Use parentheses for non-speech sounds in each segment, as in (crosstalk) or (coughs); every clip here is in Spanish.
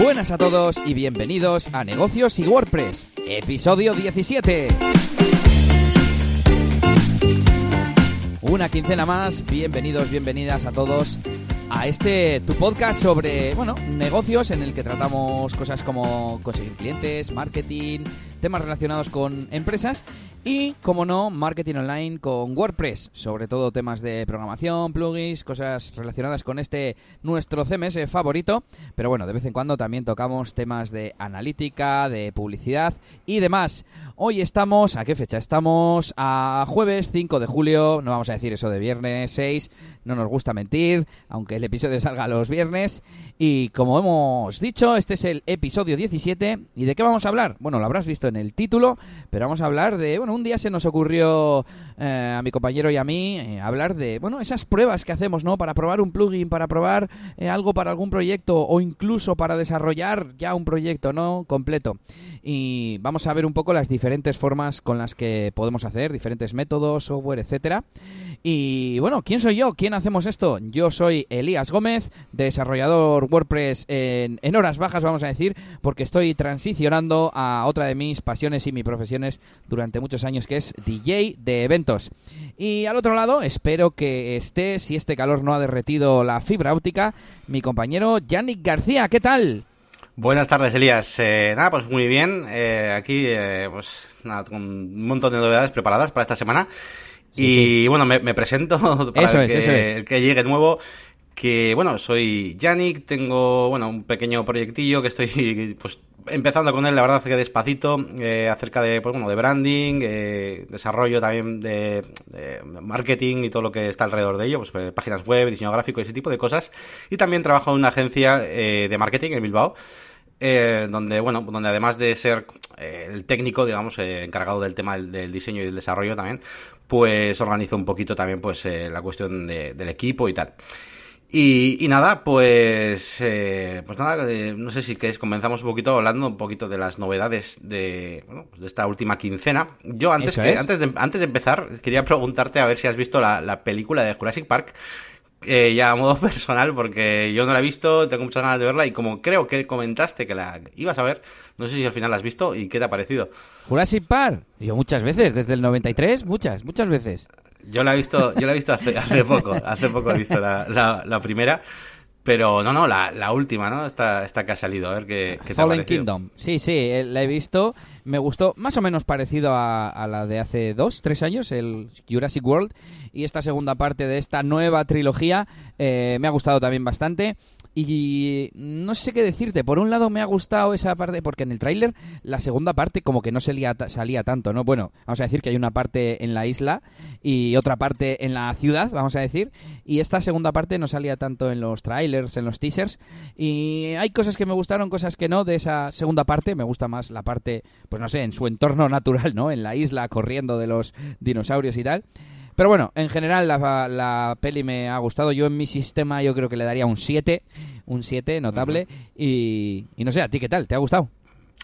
Buenas a todos y bienvenidos a Negocios y WordPress, episodio 17. Una quincena más, bienvenidos, bienvenidas a todos a este tu podcast sobre, bueno, negocios en el que tratamos cosas como conseguir clientes, marketing, temas relacionados con empresas y, como no, marketing online con WordPress, sobre todo temas de programación, plugins, cosas relacionadas con este nuestro CMS favorito, pero bueno, de vez en cuando también tocamos temas de analítica, de publicidad y demás. Hoy estamos, ¿a qué fecha? Estamos a jueves 5 de julio, no vamos a decir eso de viernes 6, no nos gusta mentir, aunque el episodio (laughs) salga los viernes. Y como hemos dicho, este es el episodio 17. ¿Y de qué vamos a hablar? Bueno, lo habrás visto en el título, pero vamos a hablar de, bueno, un día se nos ocurrió eh, a mi compañero y a mí eh, hablar de, bueno, esas pruebas que hacemos, ¿no? Para probar un plugin, para probar eh, algo para algún proyecto o incluso para desarrollar ya un proyecto, ¿no? Completo. Y vamos a ver un poco las diferentes formas con las que podemos hacer, diferentes métodos, software, etcétera. Y bueno, ¿quién soy yo? ¿Quién hacemos esto? Yo soy Elías Gómez, desarrollador WordPress en, en, horas bajas, vamos a decir, porque estoy transicionando a otra de mis pasiones y mis profesiones durante muchos años, que es DJ de eventos. Y al otro lado, espero que esté, si este calor no ha derretido la fibra óptica, mi compañero Yannick García. ¿Qué tal? Buenas tardes, Elías. Eh, nada, pues muy bien. Eh, aquí, eh, pues nada, con un montón de novedades preparadas para esta semana. Sí, y sí. bueno, me, me, presento (laughs) para eso el, es, que, eso es. el que llegue nuevo. Que bueno, soy Yannick, tengo bueno un pequeño proyectillo que estoy (laughs) pues empezando con él, la verdad que despacito, eh, acerca de pues bueno de branding, eh, desarrollo también de, de, marketing y todo lo que está alrededor de ello, pues eh, páginas web, diseño gráfico ese tipo de cosas. Y también trabajo en una agencia eh, de marketing en Bilbao. Eh, donde bueno donde además de ser eh, el técnico digamos eh, encargado del tema del, del, diseño y del desarrollo también pues organizo un poquito también pues eh, la cuestión de, del equipo y tal. Y, y nada pues pues nada no sé si queréis comenzamos un poquito hablando un poquito de las novedades de bueno, pues de esta última quincena. Yo antes que, antes de antes de empezar quería preguntarte a ver si has visto la, la película de Jurassic Park eh, ya a modo (laughs) personal, porque yo no la he visto, tengo muchas ganas de verla y como creo que comentaste que la ibas a ver, no sé si al final la has visto y qué te ha parecido. Jurassic Park, yo muchas veces, desde el 93, muchas, muchas veces. Yo la he visto, yo la he visto hace, (laughs) hace poco, hace poco he visto la, la, la primera. Pero no, no, la, la, última, ¿no? Esta, esta que ha salido, a ver qué, qué te Fallen ha. Kingdom. Sí, sí, eh, la he visto. Me gustó más o menos parecido a, a, la de hace dos, tres años, el Jurassic World. Y esta segunda parte de esta nueva trilogía eh, me ha gustado también bastante. Y no sé qué decirte. Por un lado me ha gustado esa parte, porque en el tráiler la segunda parte como que no salía, salía tanto, ¿no? Bueno, vamos a decir que hay una parte en la isla y otra parte en la ciudad, vamos a decir. Y esta segunda parte no salía tanto en los trailers, en los teasers. Y hay cosas que me gustaron, cosas que no de esa segunda parte. Me gusta más la parte, pues no sé, en su entorno natural, ¿no? En la isla, corriendo de los dinosaurios y tal. Pero bueno, en general la, la, peli me ha gustado. Yo en mi sistema yo creo que le daría un 7, un 7 notable. Uh -huh. y, y, no sé, ¿a ti qué tal? ¿Te ha gustado?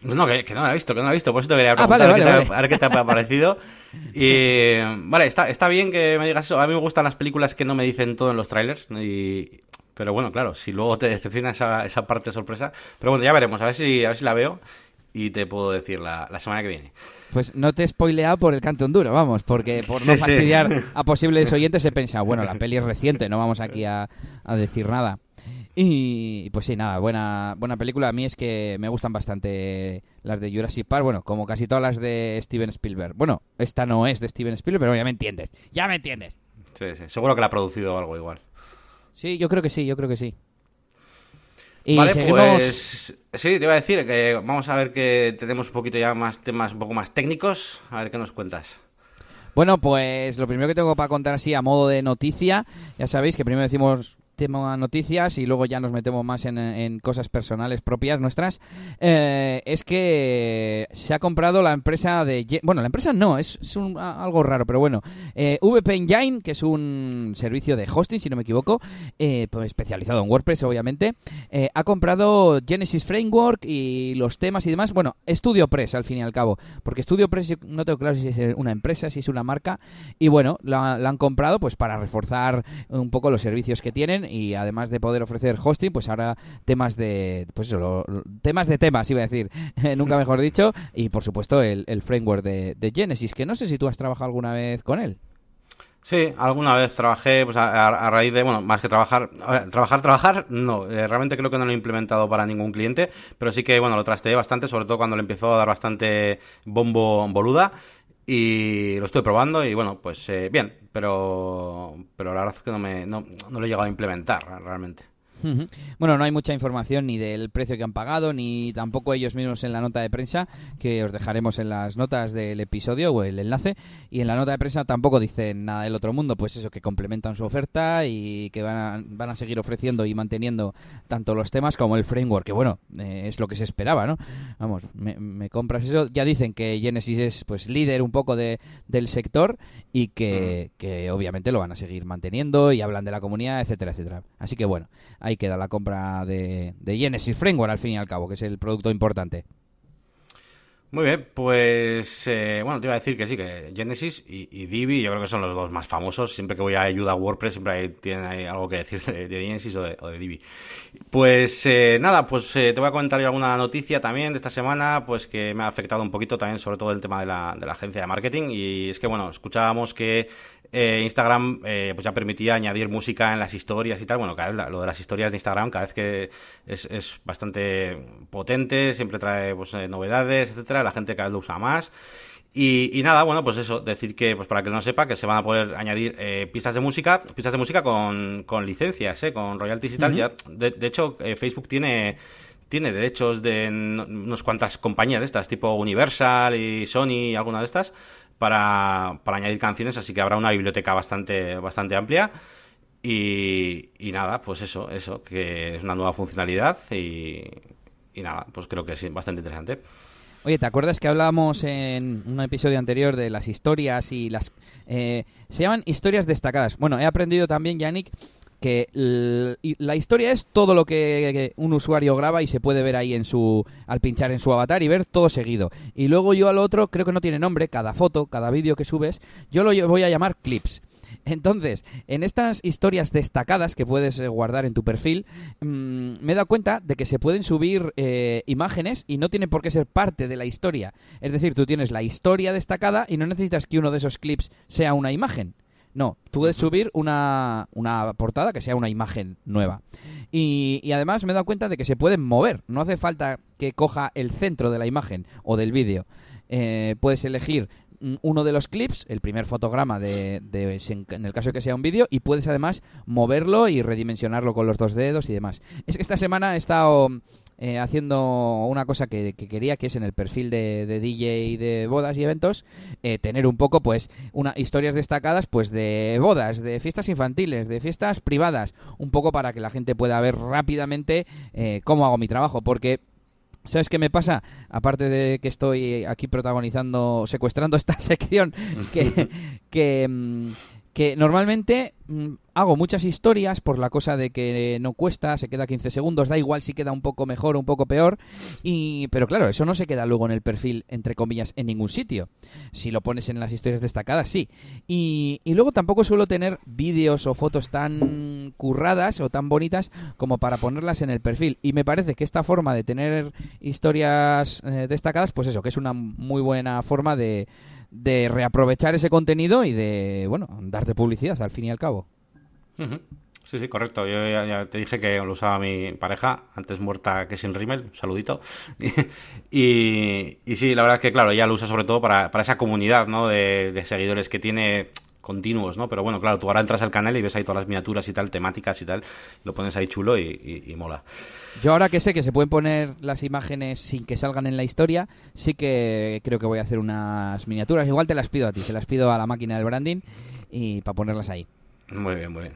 No, que, que no la he visto, que no la he visto. Por eso te quería preguntar ah, vale, vale, a, ver vale. qué te, ha (laughs) parecido. y vale, está, está bien que me digas eso. A mí me gustan las películas que no me dicen todo en los trailers. Y, pero bueno, claro, si luego te decepciona esa, esa parte sorpresa. Pero bueno, ya veremos, a ver si, a ver si la veo y te puedo decir la, la, semana que viene. Pues no te he spoileado por el canto duro, vamos, porque (laughs) por no sí, fastidiar sí. a (laughs) posibles oyentes he pensado, bueno, la peli es reciente, no vamos aquí a, a, decir nada. Y pues sí, nada, buena, buena película. A mí es que me gustan bastante las de Jurassic Park, bueno, como casi todas las de Steven Spielberg. Bueno, esta no es de Steven Spielberg, pero ya me entiendes, ya me entiendes. Sí, sí, seguro que la ha producido algo igual. Sí, yo creo que sí, yo creo que sí. Y vale, seguimos... pues sí, te iba a decir que vamos a ver que tenemos un poquito ya más temas un poco más técnicos. A ver qué nos cuentas. Bueno, pues lo primero que tengo para contar así a modo de noticia, ya sabéis que primero decimos tema noticias y luego ya nos metemos más en, cosas personales propias nuestras, eh, es que se ha comprado la empresa de... Bueno, la empresa no, es, un, algo raro, pero bueno. Eh, VP Engine, que es un servicio de hosting, si no me equivoco, eh, pues especializado en WordPress, obviamente, eh, ha comprado Genesis Framework y los temas y demás. Bueno, StudioPress, al fin y al cabo, porque StudioPress no tengo claro si es una empresa, si es una marca, y bueno, la, la han comprado pues para reforzar un poco los servicios que tienen y además de poder ofrecer hosting, pues ahora temas de, pues eso, temas de temas, iba a decir, (laughs) nunca mejor dicho, y por supuesto el, framework de, de Genesis, que no sé si tú has trabajado alguna vez con él. Sí, alguna vez trabajé pues, a, raíz de, bueno, más que trabajar, trabajar, trabajar, no, eh, realmente creo que no lo he implementado para ningún cliente, pero sí que, bueno, lo trasteé bastante, sobre todo cuando le empezó a dar bastante bombo boluda y lo estoy probando y, bueno, pues eh, bien, pero, pero la verdad es que no, me, no, no lo he llegado a implementar realmente. Bueno, no hay mucha información ni del precio que han pagado, ni tampoco ellos mismos en la nota de prensa, que os dejaremos en las notas del episodio o el enlace. Y en la nota de prensa tampoco dicen nada del otro mundo, pues eso, que complementan su oferta y que van a, van a seguir ofreciendo y manteniendo tanto los temas como el framework, que bueno, eh, es lo que se esperaba, ¿no? Vamos, me, compras eso. Ya dicen que Genesis es pues líder un poco de, del sector y que, que obviamente lo van a seguir manteniendo y hablan de la comunidad, etcétera, etcétera. Así que bueno, hay queda la compra de, Genesis Framework al fin y al cabo, que es el producto importante. Muy bien, pues eh, bueno, te iba a decir que sí, que Genesis y, Divi yo creo que son los dos más famosos. Siempre que voy a ayuda a WordPress siempre hay, tienen algo que decir de, Genesis o de, Divi. Pues eh, nada, pues eh, te voy a comentar yo alguna noticia también de esta semana, pues que me ha afectado un poquito también sobre todo el tema de la agencia de marketing. Y es que bueno, escuchábamos que eh, Instagram eh, pues ya permitía añadir música en las historias y tal. Bueno, cada vez lo de las historias de Instagram cada vez que es, bastante potente, siempre trae pues, eh, novedades, etcétera. La gente cada vez lo usa más. Y, nada, bueno, pues eso, decir que, pues para que no sepa, que se van a poder añadir pistas de música, pistas de música con, con licencias, ¿eh? con royalties y tal. ya, de, hecho, Facebook tiene tiene derechos de unas cuantas compañías de estas, tipo Universal y Sony y alguna de estas, para, para añadir canciones, así que habrá una biblioteca bastante, bastante amplia. Y, y, nada, pues eso, eso, que es una nueva funcionalidad y, y nada, pues creo que es bastante interesante. Oye, ¿te acuerdas que hablábamos en un episodio anterior de las historias y las... Eh, se llaman historias destacadas. Bueno, he aprendido también, Yannick, que la historia es todo lo que un usuario graba y se puede ver ahí en su al pinchar en su avatar y ver todo seguido. Y luego yo al otro creo que no tiene nombre, cada foto, cada vídeo que subes, yo lo voy a llamar clips. (laughs) Entonces, en estas historias destacadas que puedes eh, guardar en tu perfil, mm, me he dado cuenta de que se pueden subir eh, imágenes y no tienen por qué ser parte de la historia. Es decir, tú tienes la historia destacada y no necesitas que uno de esos clips sea una imagen. No, tú puedes subir una, una portada que sea una imagen nueva. Y, y, además me he dado cuenta de que se pueden mover. No hace falta que coja el centro de la imagen o del vídeo. Eh, puedes elegir uno de los clips, el primer fotograma de, de, en el caso de que sea un vídeo, y puedes además moverlo y redimensionarlo con los dos dedos y demás. Es que esta semana he estado eh, haciendo una cosa que, quería, que es en el perfil de, de DJ de bodas y eventos, eh, tener un poco, pues, una, historias destacadas, pues, de bodas, de fiestas infantiles, de fiestas privadas, un poco para que la gente pueda ver rápidamente eh, cómo hago mi trabajo, porque ¿Sabes qué me pasa? Aparte de que estoy aquí protagonizando, secuestrando esta (laughs) sección, que, que, mm, que normalmente mm, hago muchas historias por la cosa de que no cuesta, se queda 15 segundos, da igual si queda un poco mejor o un poco peor, y pero claro, eso no se queda luego en el perfil, entre comillas, en ningún sitio. Si lo pones en las historias destacadas, sí. Y, y luego tampoco suelo tener vídeos o fotos tan curradas o tan bonitas como para ponerlas en el perfil. Y me parece que esta forma de tener historias eh, destacadas, pues eso, que es una muy buena forma de de reaprovechar ese contenido y de, bueno, darte publicidad al fin y al cabo. Sí, sí, correcto. Yo ya, te dije que lo usaba mi pareja, antes muerta que sin rímel, saludito. (laughs) y, y sí, la verdad es que, claro, ella lo usa sobre todo para, para esa comunidad, ¿no? De, seguidores que tiene continuos, ¿no? Pero bueno, claro, tú ahora entras al canal y ves ahí todas las miniaturas y tal, temáticas y tal, lo pones ahí chulo y, mola. Yo ahora que sé que se pueden poner las imágenes sin que salgan en la historia, sí que creo que voy a hacer unas miniaturas. Igual te las pido a ti, se las pido a la máquina del branding y para ponerlas ahí. Muy bien, muy bien.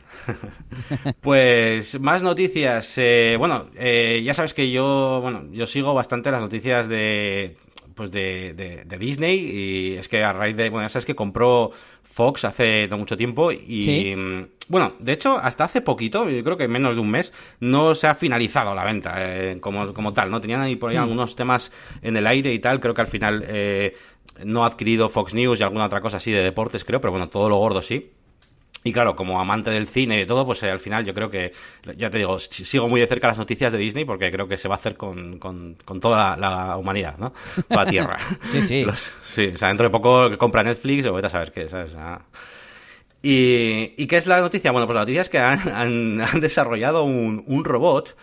(laughs) pues más noticias. Eh, bueno, eh, ya sabes que yo, bueno, yo sigo bastante las noticias de, pues de, de, Disney y es que a raíz de, bueno, ya sabes que compró Fox hace no mucho tiempo y mm, bueno, de hecho hasta hace poquito, yo creo que menos de un mes, no se ha finalizado la venta eh, como, como, tal, ¿no? Tenían ahí por ahí mm. algunos temas en el aire y tal, creo que al final eh, no ha adquirido Fox News y alguna otra cosa así de deportes, creo, pero bueno, todo lo gordo sí. Y claro, como amante del cine y de todo, pues eh, al final yo creo que, ya te digo, sigo muy de cerca las noticias de Disney porque creo que se va a hacer con, con, toda la, humanidad, ¿no? (laughs) Toda la Tierra. sí, sí. (laughs) sí, o sea, dentro de poco compra Netflix o vete a saber qué, ¿sabes? y, qué es la noticia? Bueno, pues la noticia es que han, han, desarrollado un, un robot,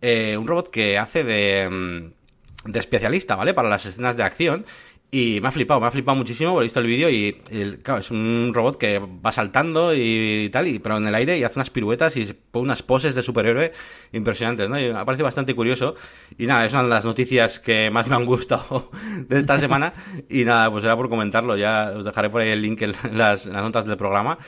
eh, un robot que hace de, mm, de especialista, ¿vale? Para las escenas de acción y me ha flipado, me ha flipado muchísimo, he visto el vídeo y, claro, es un robot que va saltando y, tal, y, pero en el aire y hace unas piruetas y pone unas poses de superhéroe impresionantes, ¿no? Y me parece bastante curioso. Y nada, es una de las noticias que más me han gustado (laughs) de esta semana. y nada, pues era por comentarlo, ya os dejaré por ahí el link en las, en las notas del programa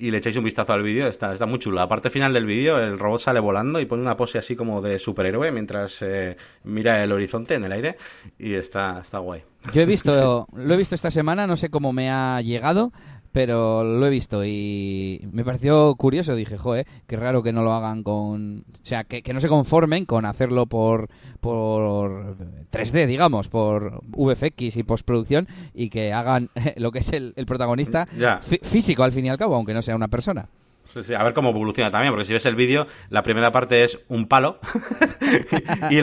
y le echáis un vistazo al vídeo, está, está muy chulo. La parte final del vídeo, el robot sale volando y pone una pose así como de superhéroe mientras eh, mira el horizonte en el aire y está, está guay. Yo he visto, (laughs) lo he visto esta semana, no sé cómo me ha llegado, pero lo he visto y me pareció curioso. Dije, joder, qué raro que no lo hagan con. O sea, que, no se conformen con hacerlo por, por 3D, digamos, por VFX y postproducción y que hagan (laughs) lo que es el, protagonista físico al fin y al cabo, aunque no sea una persona a ver cómo evoluciona también, porque si ves el vídeo, la primera parte es un palo (laughs) y,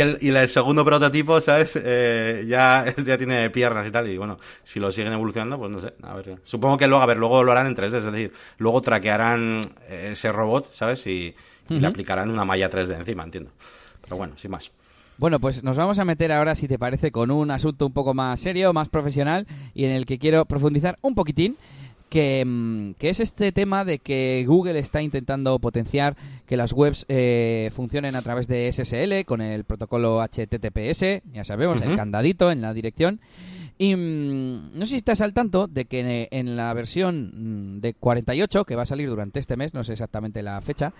el, segundo prototipo, ¿sabes? Eh, ya, ya tiene piernas y tal, y bueno, si lo siguen evolucionando, pues no sé, a ver. Supongo que luego, a ver, luego lo harán en 3D, es decir, luego traquearán ese robot, ¿sabes? Y, le aplicarán una malla 3D encima, entiendo. Pero bueno, sin más. Bueno, pues nos vamos a meter ahora, si te parece, con un asunto un poco más serio, más profesional y en el que quiero profundizar un poquitín Mm, que, es este tema de que Google está intentando potenciar que las webs eh, funcionen a través de SSL con el protocolo HTTPS, ya sabemos, el candadito en la dirección. Y mm, no sé si estás al tanto de que en la versión mm, de 48, que va a salir durante este mes, no sé exactamente la fecha,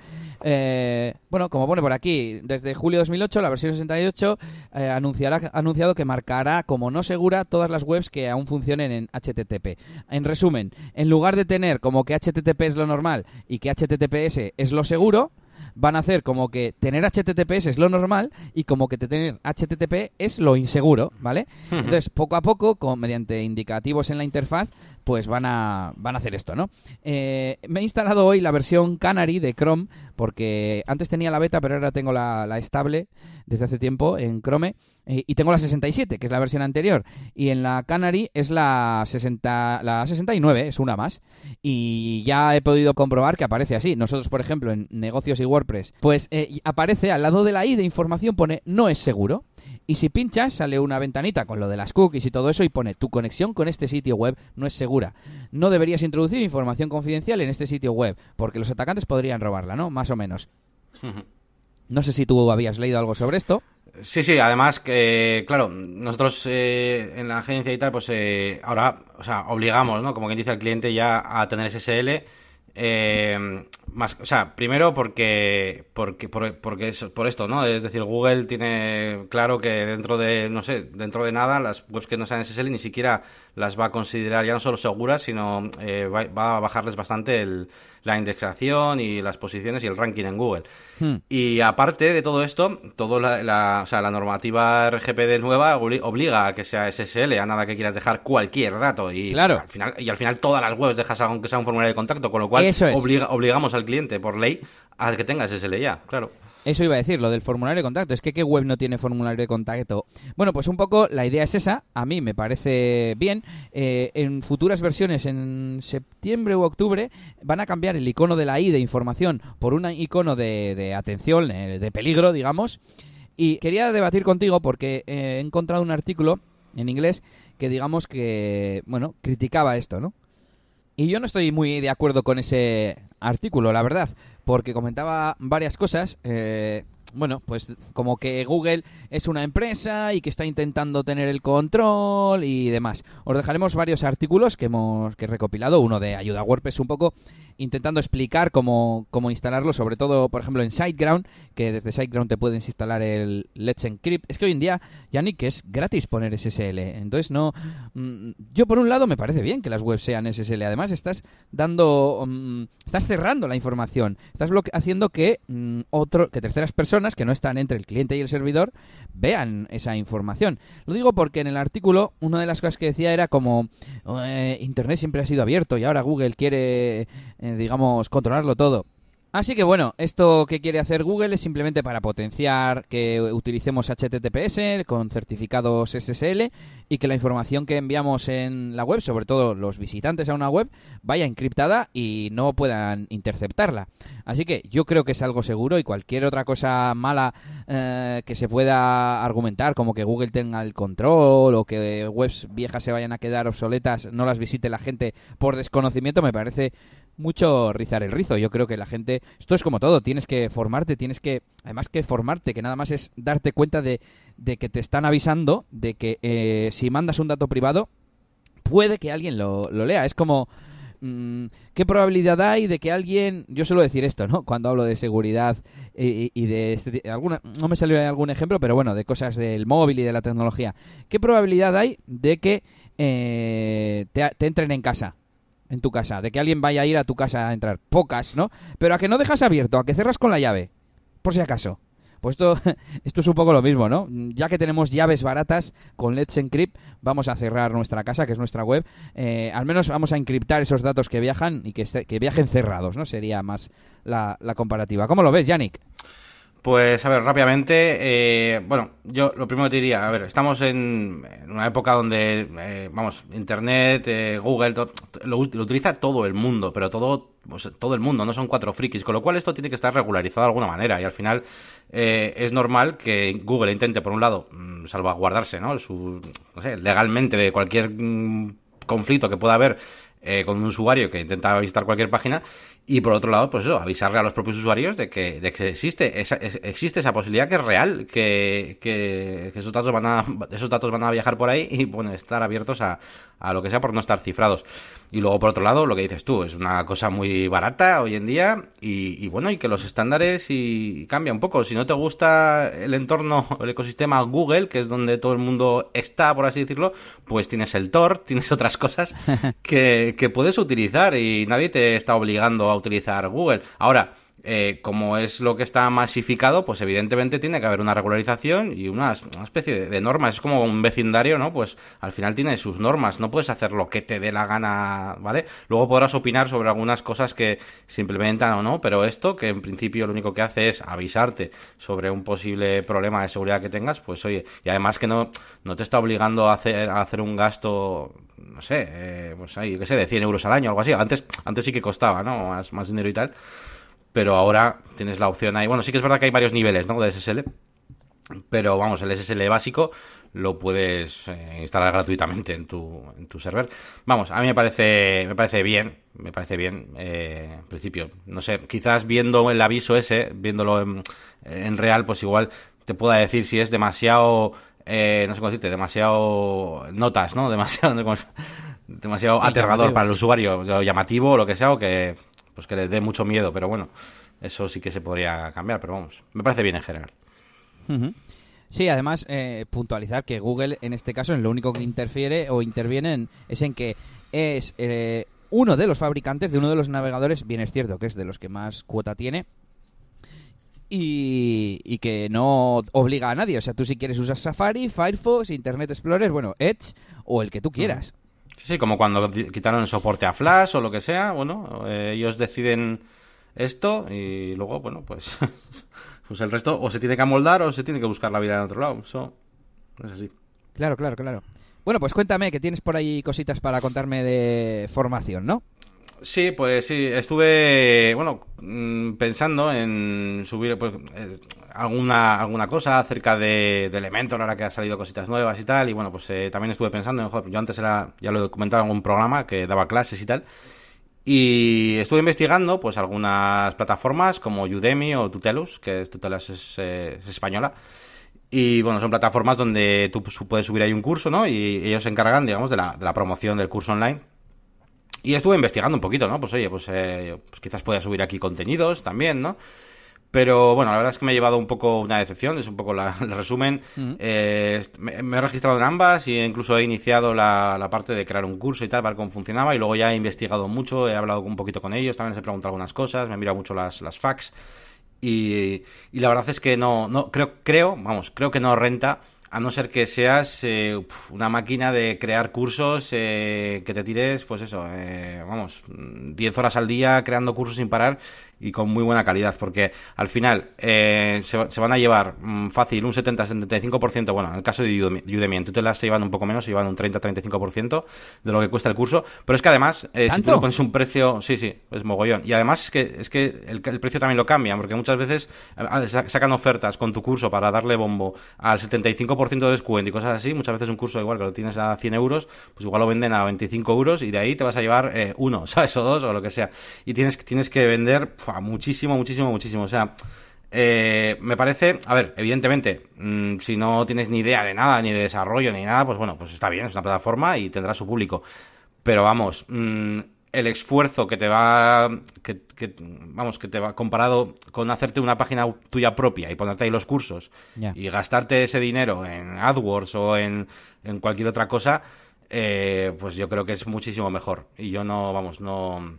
eh, bueno, como pone por aquí, desde julio de 2008, la versión 68 eh, anunciará, ha anunciado que marcará como no segura todas las webs que aún funcionen en HTTP. En resumen, en lugar de tener como que HTTP es lo normal y que HTTPS es lo seguro, van a hacer como que tener HTTPS es lo normal y como que tener HTTP es lo inseguro, ¿vale? Entonces, poco a poco, con, mediante indicativos en la interfaz, pues van a, van a hacer esto, ¿no? Eh, me he instalado hoy la versión Canary de Chrome, porque antes tenía la beta, pero ahora tengo la, estable desde hace tiempo en Chrome, eh, y tengo la 67, que es la versión anterior, y en la Canary es la, 60, la 69, es una más, y ya he podido comprobar que aparece así. Nosotros, por ejemplo, en negocios y WordPress, pues eh, aparece al lado de la I de información, pone no es seguro, y si pinchas, sale una ventanita con lo de las cookies y todo eso y pone tu conexión con este sitio web no es segura. No deberías introducir información confidencial en este sitio web, porque los atacantes podrían robarla, ¿no? Más o menos. No sé si tú habías leído algo sobre esto. Sí, sí, además que, claro, nosotros eh, en la agencia y tal, pues eh, ahora, o sea, obligamos, ¿no? Como quien dice al cliente ya a tener SSL eh, más, o sea, primero porque porque porque es por esto, ¿no? Es decir, Google tiene claro que dentro de no sé, dentro de nada las webs que no sean SSL ni siquiera las va a considerar ya no solo seguras, sino eh, va, a bajarles bastante la indexación y las posiciones y el ranking en Google. Hmm. Y aparte de todo esto, todo la, o sea, la normativa RGPD nueva obliga a que sea SSL, a nada que quieras dejar cualquier dato y claro. al final y al final todas las webs dejas aunque sea un formulario de contacto, con lo cual obligamos al cliente por ley a que tenga SSL ya, claro. Eso iba a decir, lo del formulario de contacto. Es que ¿qué web no tiene formulario de contacto? Bueno, pues un poco la idea es esa. A mí me parece bien. Eh, en futuras versiones, en septiembre u octubre, van a cambiar el icono de la I de información por un icono de, atención, eh, de peligro, digamos. Y quería debatir contigo porque eh, he encontrado un artículo en inglés que digamos que, bueno, criticaba esto, ¿no? Y yo no estoy muy de acuerdo con ese artículo, la verdad, porque comentaba varias cosas. Eh, bueno, pues como que Google es una empresa y que está intentando tener el control y demás. Os dejaremos varios artículos que hemos que he recopilado, uno de ayuda a WordPress un poco intentando explicar cómo, cómo instalarlo, sobre todo, por ejemplo, en SiteGround, que desde SiteGround te puedes instalar el Let's Encrypt. Es que hoy en día, Yannick, es gratis poner SSL. Entonces, no. Mm, yo, por un lado, me parece bien que las webs sean SSL. Además, estás dando. Mm, estás cerrando la información. Estás haciendo que, mm, otro, que terceras personas que no están entre el cliente y el servidor vean esa información. Lo digo porque en el artículo, una de las cosas que decía era como. Eh, Internet siempre ha sido abierto y ahora Google quiere. Eh, eh, digamos, controlarlo todo. Así que bueno, esto que quiere hacer Google es simplemente para potenciar que utilicemos HTTPS con certificados SSL y que la información que enviamos en la web, sobre todo los visitantes a una web, vaya encriptada y no puedan interceptarla. Así que yo creo que es algo seguro y cualquier otra cosa mala eh, que se pueda argumentar, como que Google tenga el control o que webs viejas se vayan a quedar obsoletas, no las visite la gente por desconocimiento, me parece mucho rizar el rizo. Yo creo que la gente, esto es como todo, tienes que formarte, tienes que, además que formarte, que nada más es darte cuenta de, de que te están avisando de que eh, si mandas un dato privado, puede que alguien lo, lo lea. Es como, mm, ¿qué probabilidad hay de que alguien, yo suelo decir esto, ¿no? Cuando hablo de seguridad y, y de este, alguna, no me salió algún ejemplo, pero bueno, de cosas del móvil y de la tecnología. ¿Qué probabilidad hay de que eh, te, te entren en casa? En tu casa, de que alguien vaya a ir a tu casa a entrar. Pocas, ¿no? Pero a que no dejas abierto, a que cerras con la llave, por si acaso. Pues esto, (laughs) esto es un poco lo mismo, ¿no? Ya que tenemos llaves baratas con Let's Encrypt, vamos a cerrar nuestra casa, que es nuestra web. Eh, al menos vamos a encriptar esos datos que viajan y que, que viajen cerrados, ¿no? Sería más la, la comparativa. ¿Cómo lo ves, Yannick? Pues, a ver, rápidamente, eh, bueno, yo lo primero que te diría, a ver, estamos en, una época donde, eh, vamos, Internet, eh, Google, lo, utiliza todo el mundo, pero todo, pues, todo el mundo, no son cuatro frikis, con lo cual esto tiene que estar regularizado de alguna manera y al final es normal que Google intente, por un lado, mm, salvaguardarse, ¿no? Su, no sé, legalmente de cualquier mm, conflicto que pueda haber con un usuario que intenta visitar cualquier página y por otro lado, pues eso, avisarle a los propios usuarios de que, de que existe, esa, existe esa posibilidad que es real, que, que, esos, datos van a, esos datos van a viajar por ahí y bueno, estar abiertos a, a lo que sea por no estar cifrados. Y luego, por otro lado, lo que dices tú, es una cosa muy barata hoy en día y, bueno, y que los estándares y, cambia un poco. Si no te gusta el entorno, el ecosistema Google, que es donde todo el mundo está, por así decirlo, pues tienes el Tor, tienes otras cosas (laughs) que, que puedes utilizar y nadie te está obligando a utilizar Google. Ahora, eh, como es lo que está masificado, pues evidentemente tiene que haber una regularización y una, especie de, normas. Es como un vecindario, ¿no? Pues al final tiene sus normas. No puedes hacer lo que te dé la gana, ¿vale? Luego podrás opinar sobre algunas cosas que se implementan o no, pero esto, que en principio lo único que hace es avisarte sobre un posible problema de seguridad que tengas, pues oye, y además que no, no te está obligando a hacer, a hacer un gasto no sé, eh, pues ahí, qué sé, de 100 euros al año algo así. Antes, antes sí que costaba, ¿no? Más, más dinero y tal. Pero ahora tienes la opción ahí. Bueno, sí que es verdad que hay varios niveles, ¿no? De SSL. Pero vamos, el SSL básico lo puedes eh, instalar gratuitamente en tu, en tu server. Vamos, a mí me parece, me parece bien, me parece bien, eh, en principio. No sé, quizás viendo el aviso ese, viéndolo en, en real, pues igual te pueda decir si es demasiado eh, no sé cómo decirte, demasiado notas, ¿no? (laughs) Demasiado, demasiado aterrador para el usuario, llamativo o lo que sea, o que, pues que le dé mucho miedo, pero bueno, eso sí que se podría cambiar, pero vamos, me parece bien en general. Sí, además, eh, puntualizar que Google en este caso en lo único que interfiere o interviene es en que es eh, uno de los fabricantes de uno de los navegadores, bien es cierto que es de los que más cuota tiene, y, que no obliga a nadie. O sea, tú si quieres usas Safari, Firefox, Internet Explorer, bueno, Edge o el que tú quieras. Sí, como cuando quitaron el soporte a Flash o lo que sea, bueno, eh, ellos deciden esto y luego, bueno, pues, (laughs) pues el resto o se tiene que amoldar o se tiene que buscar la vida en otro lado. Eso es así. Claro, claro, claro. Bueno, pues cuéntame que tienes por ahí cositas para contarme de formación, ¿no? Sí, pues sí, estuve, bueno, mm, pensando en subir pues, eh, alguna, alguna cosa acerca de, de, Elementor, ahora que ha salido cositas nuevas y tal, y bueno, pues eh, también estuve pensando, mejor, yo antes era, ya lo he comentado en un programa que daba clases y tal, y estuve investigando pues algunas plataformas como Udemy o Tutelus, que Tutelus es, eh, es española, y bueno, son plataformas donde tú puedes subir ahí un curso, ¿no? Y ellos se encargan, digamos, de la, de la promoción del curso online y estuve investigando un poquito, ¿no? Pues oye, pues, eh, pues quizás pueda subir aquí contenidos también, ¿no? Pero bueno, la verdad es que me ha llevado un poco una decepción, es un poco la, (laughs) el resumen. Eh, me, he registrado en ambas y incluso he iniciado la, la, parte de crear un curso y tal para ver cómo funcionaba y luego ya he investigado mucho, he hablado un poquito con ellos, también les he preguntado algunas cosas, me he mirado mucho las, las facts y, y la verdad es que no, no creo, creo, vamos, creo que no renta a no ser que seas eh, una máquina de crear cursos eh, que te tires, pues eso, eh, vamos, 10 horas al día creando cursos sin parar y con muy buena calidad, porque al final se, se, van a llevar mm, fácil un 70-75%, bueno, en el caso de Udemy, en tutelas se llevan un poco menos, se llevan un 30-35% de lo que cuesta el curso, pero es que además, si tú pones un precio, sí, sí, es mogollón, y además es que, es que el, el precio también lo cambia, porque muchas veces sacan ofertas con tu curso para darle bombo al 75% de descuento y cosas así, muchas veces un curso igual que lo tienes a 100 euros, pues igual lo venden a 25 euros y de ahí te vas a llevar eh, uno, (laughs) ¿sabes? O dos o lo que sea. Y tienes, tienes que vender muchísimo, muchísimo, muchísimo. O sea, eh, me parece, a ver, evidentemente, mm, si no tienes ni idea de nada, ni de desarrollo, ni nada, pues bueno, pues está bien, es una plataforma y tendrá su público. Pero vamos, mm, el esfuerzo que te va que, vamos que te va comparado con hacerte una página tuya propia y ponerte ahí los cursos y gastarte ese dinero en AdWords o en, en cualquier otra cosa eh, pues yo creo que es muchísimo mejor y yo no vamos no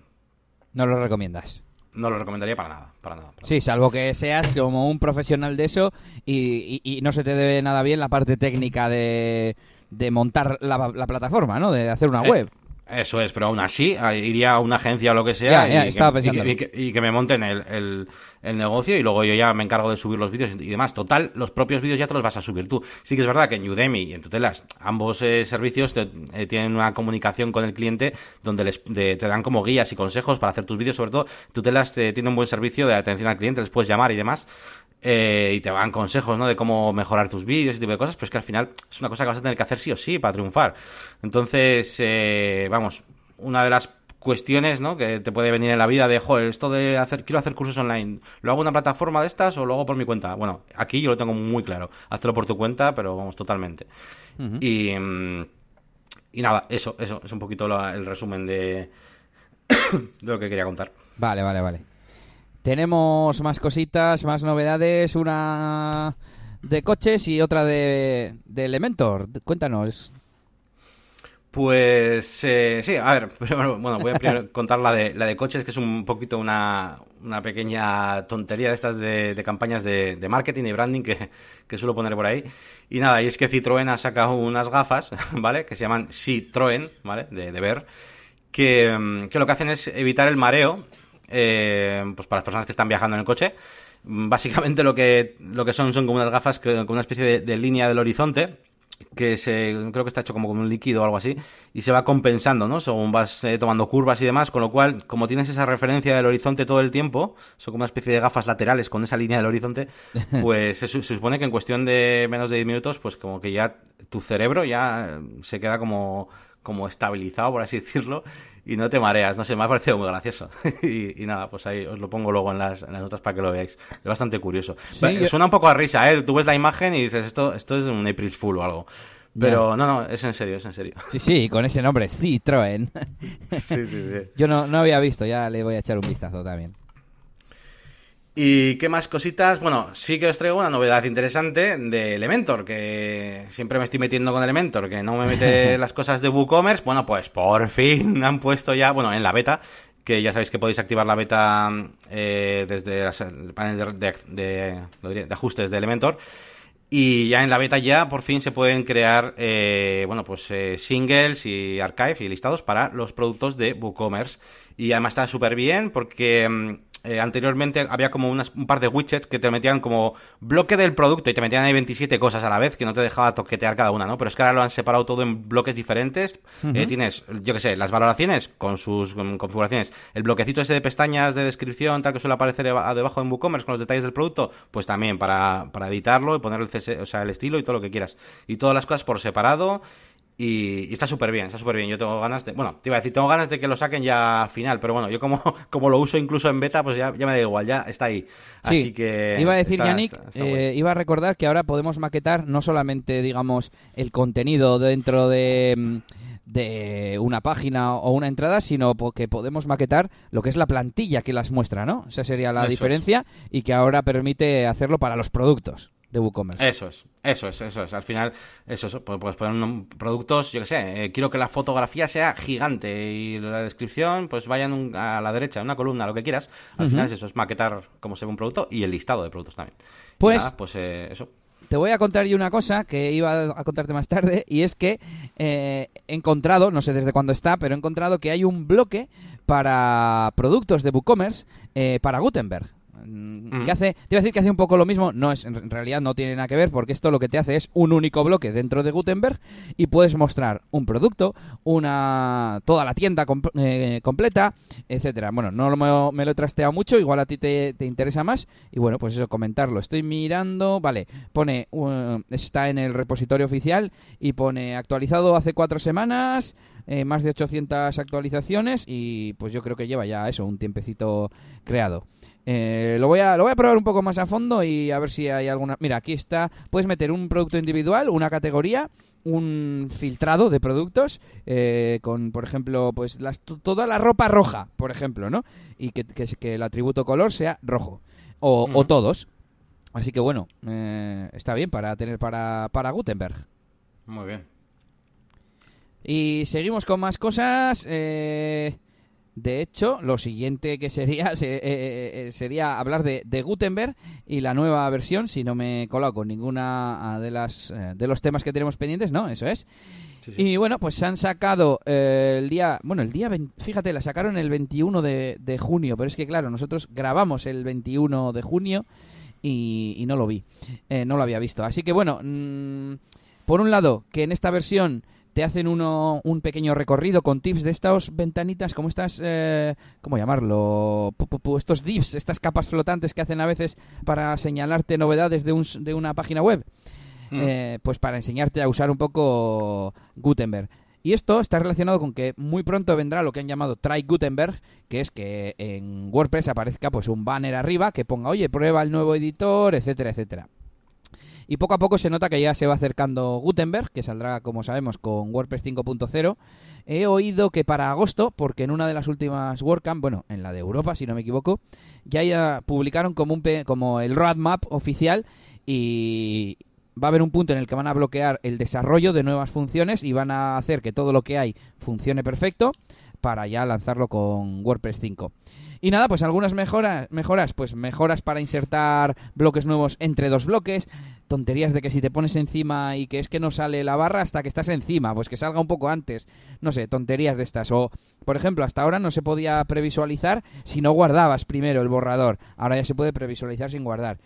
no lo recomiendas no lo recomendaría para nada, para nada. sí, salvo que seas como un profesional de eso y, y, no se te debe nada bien la parte técnica de, de montar la, la plataforma, ¿no? De hacer una eh, web. Eso es, pero aún así iría a una agencia o lo que sea y, que, me monten el, el, negocio y luego yo ya me encargo de subir los vídeos y demás. Total, los propios vídeos ya te los vas a subir tú. Sí que es verdad que en Udemy y en Tutelas ambos eh, servicios eh, tienen una comunicación con el cliente donde les, te dan como guías y consejos para hacer tus vídeos. Sobre todo, Tutelas te, tiene un buen servicio de atención al cliente, les puedes llamar y demás. Eh, y te dan consejos, ¿no? De cómo mejorar tus vídeos y tipo de cosas, pero es que al final es una cosa que vas a tener que hacer sí o sí para triunfar. Entonces, eh, vamos, una de las cuestiones, ¿no? Que te puede venir en la vida de, joder, esto de hacer, quiero hacer cursos online, ¿lo hago en una plataforma de estas o lo hago por mi cuenta? Bueno, aquí yo lo tengo muy claro, hazlo por tu cuenta, pero vamos, totalmente. y, mm, y nada, eso, eso, es un poquito el resumen de, (coughs) de lo que quería contar. Vale, vale, vale. Tenemos más cositas, más novedades, una de coches y otra de, de Elementor. Cuéntanos. Pues eh, sí, a ver, (laughs) pero, bueno, voy a primero (laughs) contar la de, la de coches, que es un poquito una, una pequeña tontería de estas de, campañas de, marketing y branding que, que, suelo poner por ahí. Y nada, y es que Citroën ha sacado unas gafas, (laughs) ¿vale? Que se llaman Citroën, ¿vale? De, de ver, que, que lo que hacen es evitar el mareo eh, pues para las personas que están viajando en el coche. Básicamente lo que, lo que son son como unas gafas con una especie de, línea del horizonte que se creo que está hecho como con un líquido o algo así y se va compensando, ¿no? Según vas eh, tomando curvas y demás, con lo cual, como tienes esa referencia del horizonte todo el tiempo, son como una especie de gafas laterales con esa línea del horizonte, (laughs) pues se, se, supone que en cuestión de menos de 10 minutos, pues como que ya tu cerebro ya se queda como como estabilizado, por así (laughs) decirlo, y no te mareas. No sé, me ha parecido muy gracioso. (laughs) y, nada, pues ahí os lo pongo luego en las, en las notas para que lo veáis. Es bastante curioso. Suena un poco a risa, ¿eh? Tú ves la imagen y dices, esto, esto es un April Fool o algo. Pero no, no, es en serio, es en serio. Sí, sí, con ese nombre, Citroën. (laughs) sí, sí, sí. (laughs) Yo no, no había visto, ya le voy a echar un vistazo también. ¿Y qué más cositas? Bueno, sí que os traigo una novedad interesante de Elementor, que siempre me estoy metiendo con Elementor, que no me mete (laughs) las cosas de WooCommerce. Bueno, pues por fin (laughs) han puesto ya, bueno, en la beta, que ya sabéis que podéis activar la beta eh, desde el panel de, de, ajustes de Elementor. Y ya en la beta ya por fin se pueden crear, eh, bueno, pues eh, singles y archive y listados para los productos de WooCommerce. Y además está súper bien porque mm, eh, anteriormente había como un par de widgets que te metían como bloque del producto y te metían ahí 27 cosas a la vez que no te dejaba toquetear cada una, ¿no? Pero es que ahora lo han separado todo en bloques diferentes. Eh, tienes, yo que sé, las valoraciones con sus configuraciones. El bloquecito ese de pestañas de descripción, tal que suele aparecer debajo en WooCommerce con los detalles del producto, pues también para, para editarlo y poner el, o sea, el estilo y todo lo que quieras. Y todas las cosas por separado. Y, está súper bien, está súper bien. Yo tengo ganas de. Bueno, te iba a decir, tengo ganas de que lo saquen ya final, pero bueno, yo como, (laughs) como lo uso incluso en beta, pues ya, ya me da igual, ya está ahí. Así que. Iba a decir, Yannick, eh, iba a recordar que ahora podemos maquetar no solamente, digamos, el contenido dentro de mm, de una página o una entrada, sino que podemos maquetar lo que es la plantilla que las muestra, ¿no? Esa sería la diferencia y que ahora permite hacerlo para los productos de WooCommerce. Eso es, eso es, eso es. Al final, eso es, puedes poner productos, yo que sé, eh, quiero que la fotografía sea gigante y la descripción, pues vayan a la derecha, una columna, lo que quieras. Al final, eso es maquetar cómo se ve un producto y el listado de productos también. Pues, pues eh, eso. te voy a contar yo una cosa que iba a contarte más tarde y es que eh, he encontrado, no sé desde cuándo está, pero he encontrado que hay un bloque para productos de WooCommerce para Gutenberg. Mm, ¿Qué hace? Te iba a decir que hace un poco lo mismo. No, es, en realidad no tiene nada que ver porque esto lo que te hace es un único bloque dentro de Gutenberg y puedes mostrar un producto, una toda la tienda eh, completa, etcétera. Bueno, no me, me, lo he trasteado mucho, igual a ti te, interesa más y bueno, pues eso, comentarlo. Estoy mirando, vale, pone, uh, está en el repositorio oficial y pone actualizado hace cuatro semanas, eh, más de 800 actualizaciones y pues yo creo que lleva ya eso, un tiempecito creado. Eh, lo, voy a, lo voy a probar un poco más a fondo y a ver si hay alguna... Mira, aquí está, puedes meter un producto individual, una categoría, un filtrado de productos eh, con, por ejemplo, pues toda la ropa roja, por ejemplo, ¿no? Y que, que, el atributo color sea rojo. O, todos. Así que bueno, eh, está bien para tener para, para Gutenberg. Muy bien. Y seguimos con más cosas. Eh... De hecho, lo siguiente que sería (laughs) eh, eh, eh, sería hablar de, Gutenberg y la nueva versión, si no me coloco ninguna de las de los temas que tenemos pendientes, ¿no? Eso es. Y bueno, pues se han sacado el día, bueno, el día, fíjate, la sacaron el 21 de, junio, pero es que claro, nosotros grabamos el 21 de junio y, no lo vi, no lo había visto. Así que bueno, mm, por un lado, que en esta versión te hacen uno, un pequeño recorrido con tips de estas ventanitas, como estas, eh, ¿cómo llamarlo? estos divs, estas capas flotantes que hacen a veces para señalarte novedades de, un, de una página web. Mm. Eh, pues para enseñarte a usar un poco Gutenberg. Y esto está relacionado con que muy pronto vendrá lo que han llamado Try Gutenberg, que es que en WordPress aparezca pues un banner arriba que ponga, oye, prueba el nuevo editor, etcétera, etcétera. Y poco a poco se nota que ya se va acercando Gutenberg, que saldrá, como sabemos, con WordPress 5.0. He oído que para agosto, porque en una de las últimas WordCamp, bueno, en la de Europa, si no me equivoco, ya, ya publicaron como, un, como el roadmap oficial y, va a haber un punto en el que van a bloquear el desarrollo de nuevas funciones y van a hacer que todo lo que hay funcione perfecto para ya lanzarlo con WordPress 5. Y nada, pues algunas mejoras, mejoras, pues mejoras para insertar bloques nuevos entre dos bloques, tonterías de que si te pones encima y que es que no sale la barra hasta que estás encima, pues que salga un poco antes, no sé, tonterías de estas. O, por ejemplo, hasta ahora no se podía previsualizar si no guardabas primero el borrador, ahora ya se puede previsualizar sin guardar.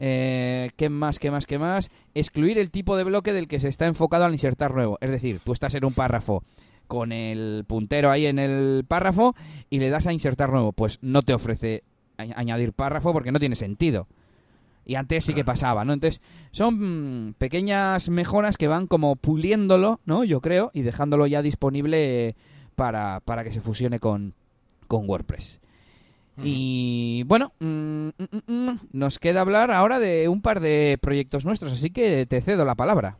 Eh, ¿Qué más, qué más, qué más? Excluir el tipo de bloque del que se está enfocado al insertar nuevo. Es decir, tú estás en un párrafo con el puntero ahí en el párrafo y le das a insertar nuevo. Pues no te ofrece añadir párrafo porque no tiene sentido. Y antes sí que pasaba, ¿no? Entonces, son mm, pequeñas mejoras que van como puliéndolo, ¿no? Yo creo, y dejándolo ya disponible para, para que se fusione con, con WordPress. Y bueno, mm, mm, nos queda hablar ahora de un par de proyectos nuestros, así que te cedo la palabra.